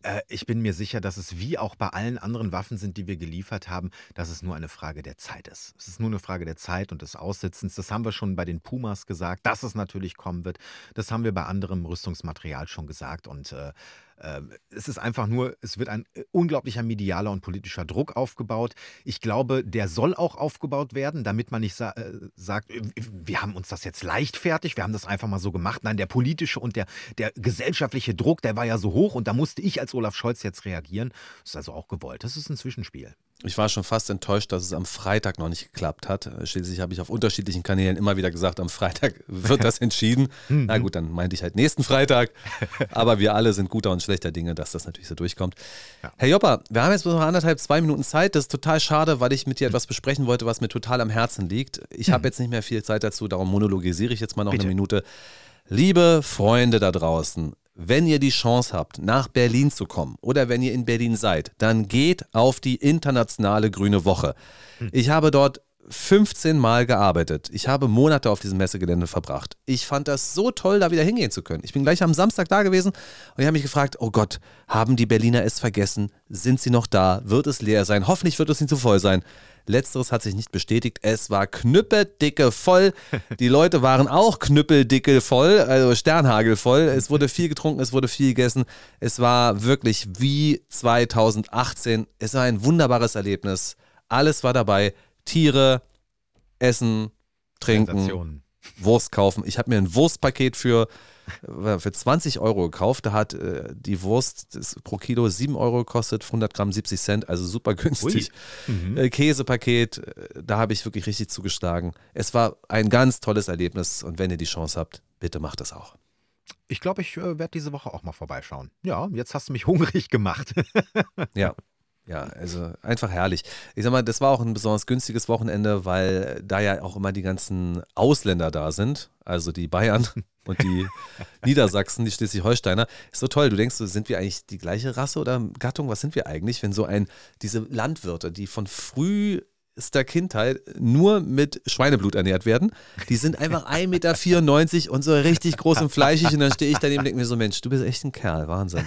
äh, ich bin mir sicher, dass es wie auch bei allen anderen Waffen sind, die wir geliefert haben, dass es nur eine Frage der Zeit ist. Es ist nur eine Frage der Zeit und des Aussitzens. Das haben wir schon bei den Pumas gesagt, dass es natürlich kommen wird. Das haben wir bei anderem Rüstungsmaterial schon gesagt. Und äh, es ist einfach nur, es wird ein äh, unglaublicher medialer und politischer Druck aufgebaut. Ich glaube, der soll auch aufgebaut werden, damit man nicht sa äh, sagt, äh, wir haben uns das jetzt leichtfertig, wir haben das einfach mal so gemacht. Nein, der politische und der, der gesellschaftliche Druck, der war ja so hoch und da musste ich als Olaf Scholz jetzt reagieren. Das ist also auch gewollt. Das ist ein Zwischenspiel. Ich war schon fast enttäuscht, dass es am Freitag noch nicht geklappt hat. Schließlich habe ich auf unterschiedlichen Kanälen immer wieder gesagt, am Freitag wird das entschieden. Mhm. Na gut, dann meinte ich halt nächsten Freitag. Aber wir alle sind guter und schlechter Dinge, dass das natürlich so durchkommt. Ja. Herr Jopper, wir haben jetzt noch anderthalb, zwei Minuten Zeit. Das ist total schade, weil ich mit dir etwas besprechen wollte, was mir total am Herzen liegt. Ich habe jetzt nicht mehr viel Zeit dazu, darum monologisiere ich jetzt mal noch Bitte. eine Minute. Liebe Freunde da draußen, wenn ihr die Chance habt, nach Berlin zu kommen oder wenn ihr in Berlin seid, dann geht auf die internationale Grüne Woche. Hm. Ich habe dort 15 Mal gearbeitet. Ich habe Monate auf diesem Messegelände verbracht. Ich fand das so toll, da wieder hingehen zu können. Ich bin gleich am Samstag da gewesen und ich habe mich gefragt, oh Gott, haben die Berliner es vergessen? Sind sie noch da? Wird es leer sein? Hoffentlich wird es nicht zu voll sein. Letzteres hat sich nicht bestätigt. Es war knüppeldicke voll. Die Leute waren auch knüppeldicke voll, also Sternhagel voll. Es wurde viel getrunken, es wurde viel gegessen. Es war wirklich wie 2018. Es war ein wunderbares Erlebnis. Alles war dabei. Tiere, Essen, Trinken, Wurst kaufen. Ich habe mir ein Wurstpaket für, für 20 Euro gekauft. Da hat äh, die Wurst pro Kilo 7 Euro gekostet, 100 Gramm 70 Cent, also super günstig. Mhm. Äh, Käsepaket, äh, da habe ich wirklich richtig zugeschlagen. Es war ein ganz tolles Erlebnis und wenn ihr die Chance habt, bitte macht das auch. Ich glaube, ich äh, werde diese Woche auch mal vorbeischauen. Ja, jetzt hast du mich hungrig gemacht. ja, ja, also einfach herrlich. Ich sag mal, das war auch ein besonders günstiges Wochenende, weil da ja auch immer die ganzen Ausländer da sind, also die Bayern und die Niedersachsen, die Schleswig-Holsteiner. Ist so toll. Du denkst, sind wir eigentlich die gleiche Rasse oder Gattung? Was sind wir eigentlich, wenn so ein, diese Landwirte, die von früh der Kindheit nur mit Schweineblut ernährt werden. Die sind einfach 1,94 Meter und so richtig groß und fleischig. Und dann stehe ich daneben und denke mir so: Mensch, du bist echt ein Kerl, Wahnsinn.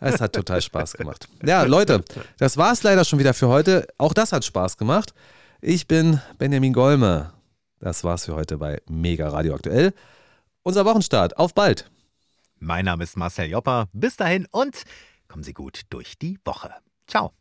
Es hat total Spaß gemacht. Ja, Leute, das war es leider schon wieder für heute. Auch das hat Spaß gemacht. Ich bin Benjamin Golme. Das war's für heute bei Mega Radio Aktuell. Unser Wochenstart. Auf bald. Mein Name ist Marcel Jopper. Bis dahin und kommen Sie gut durch die Woche. Ciao.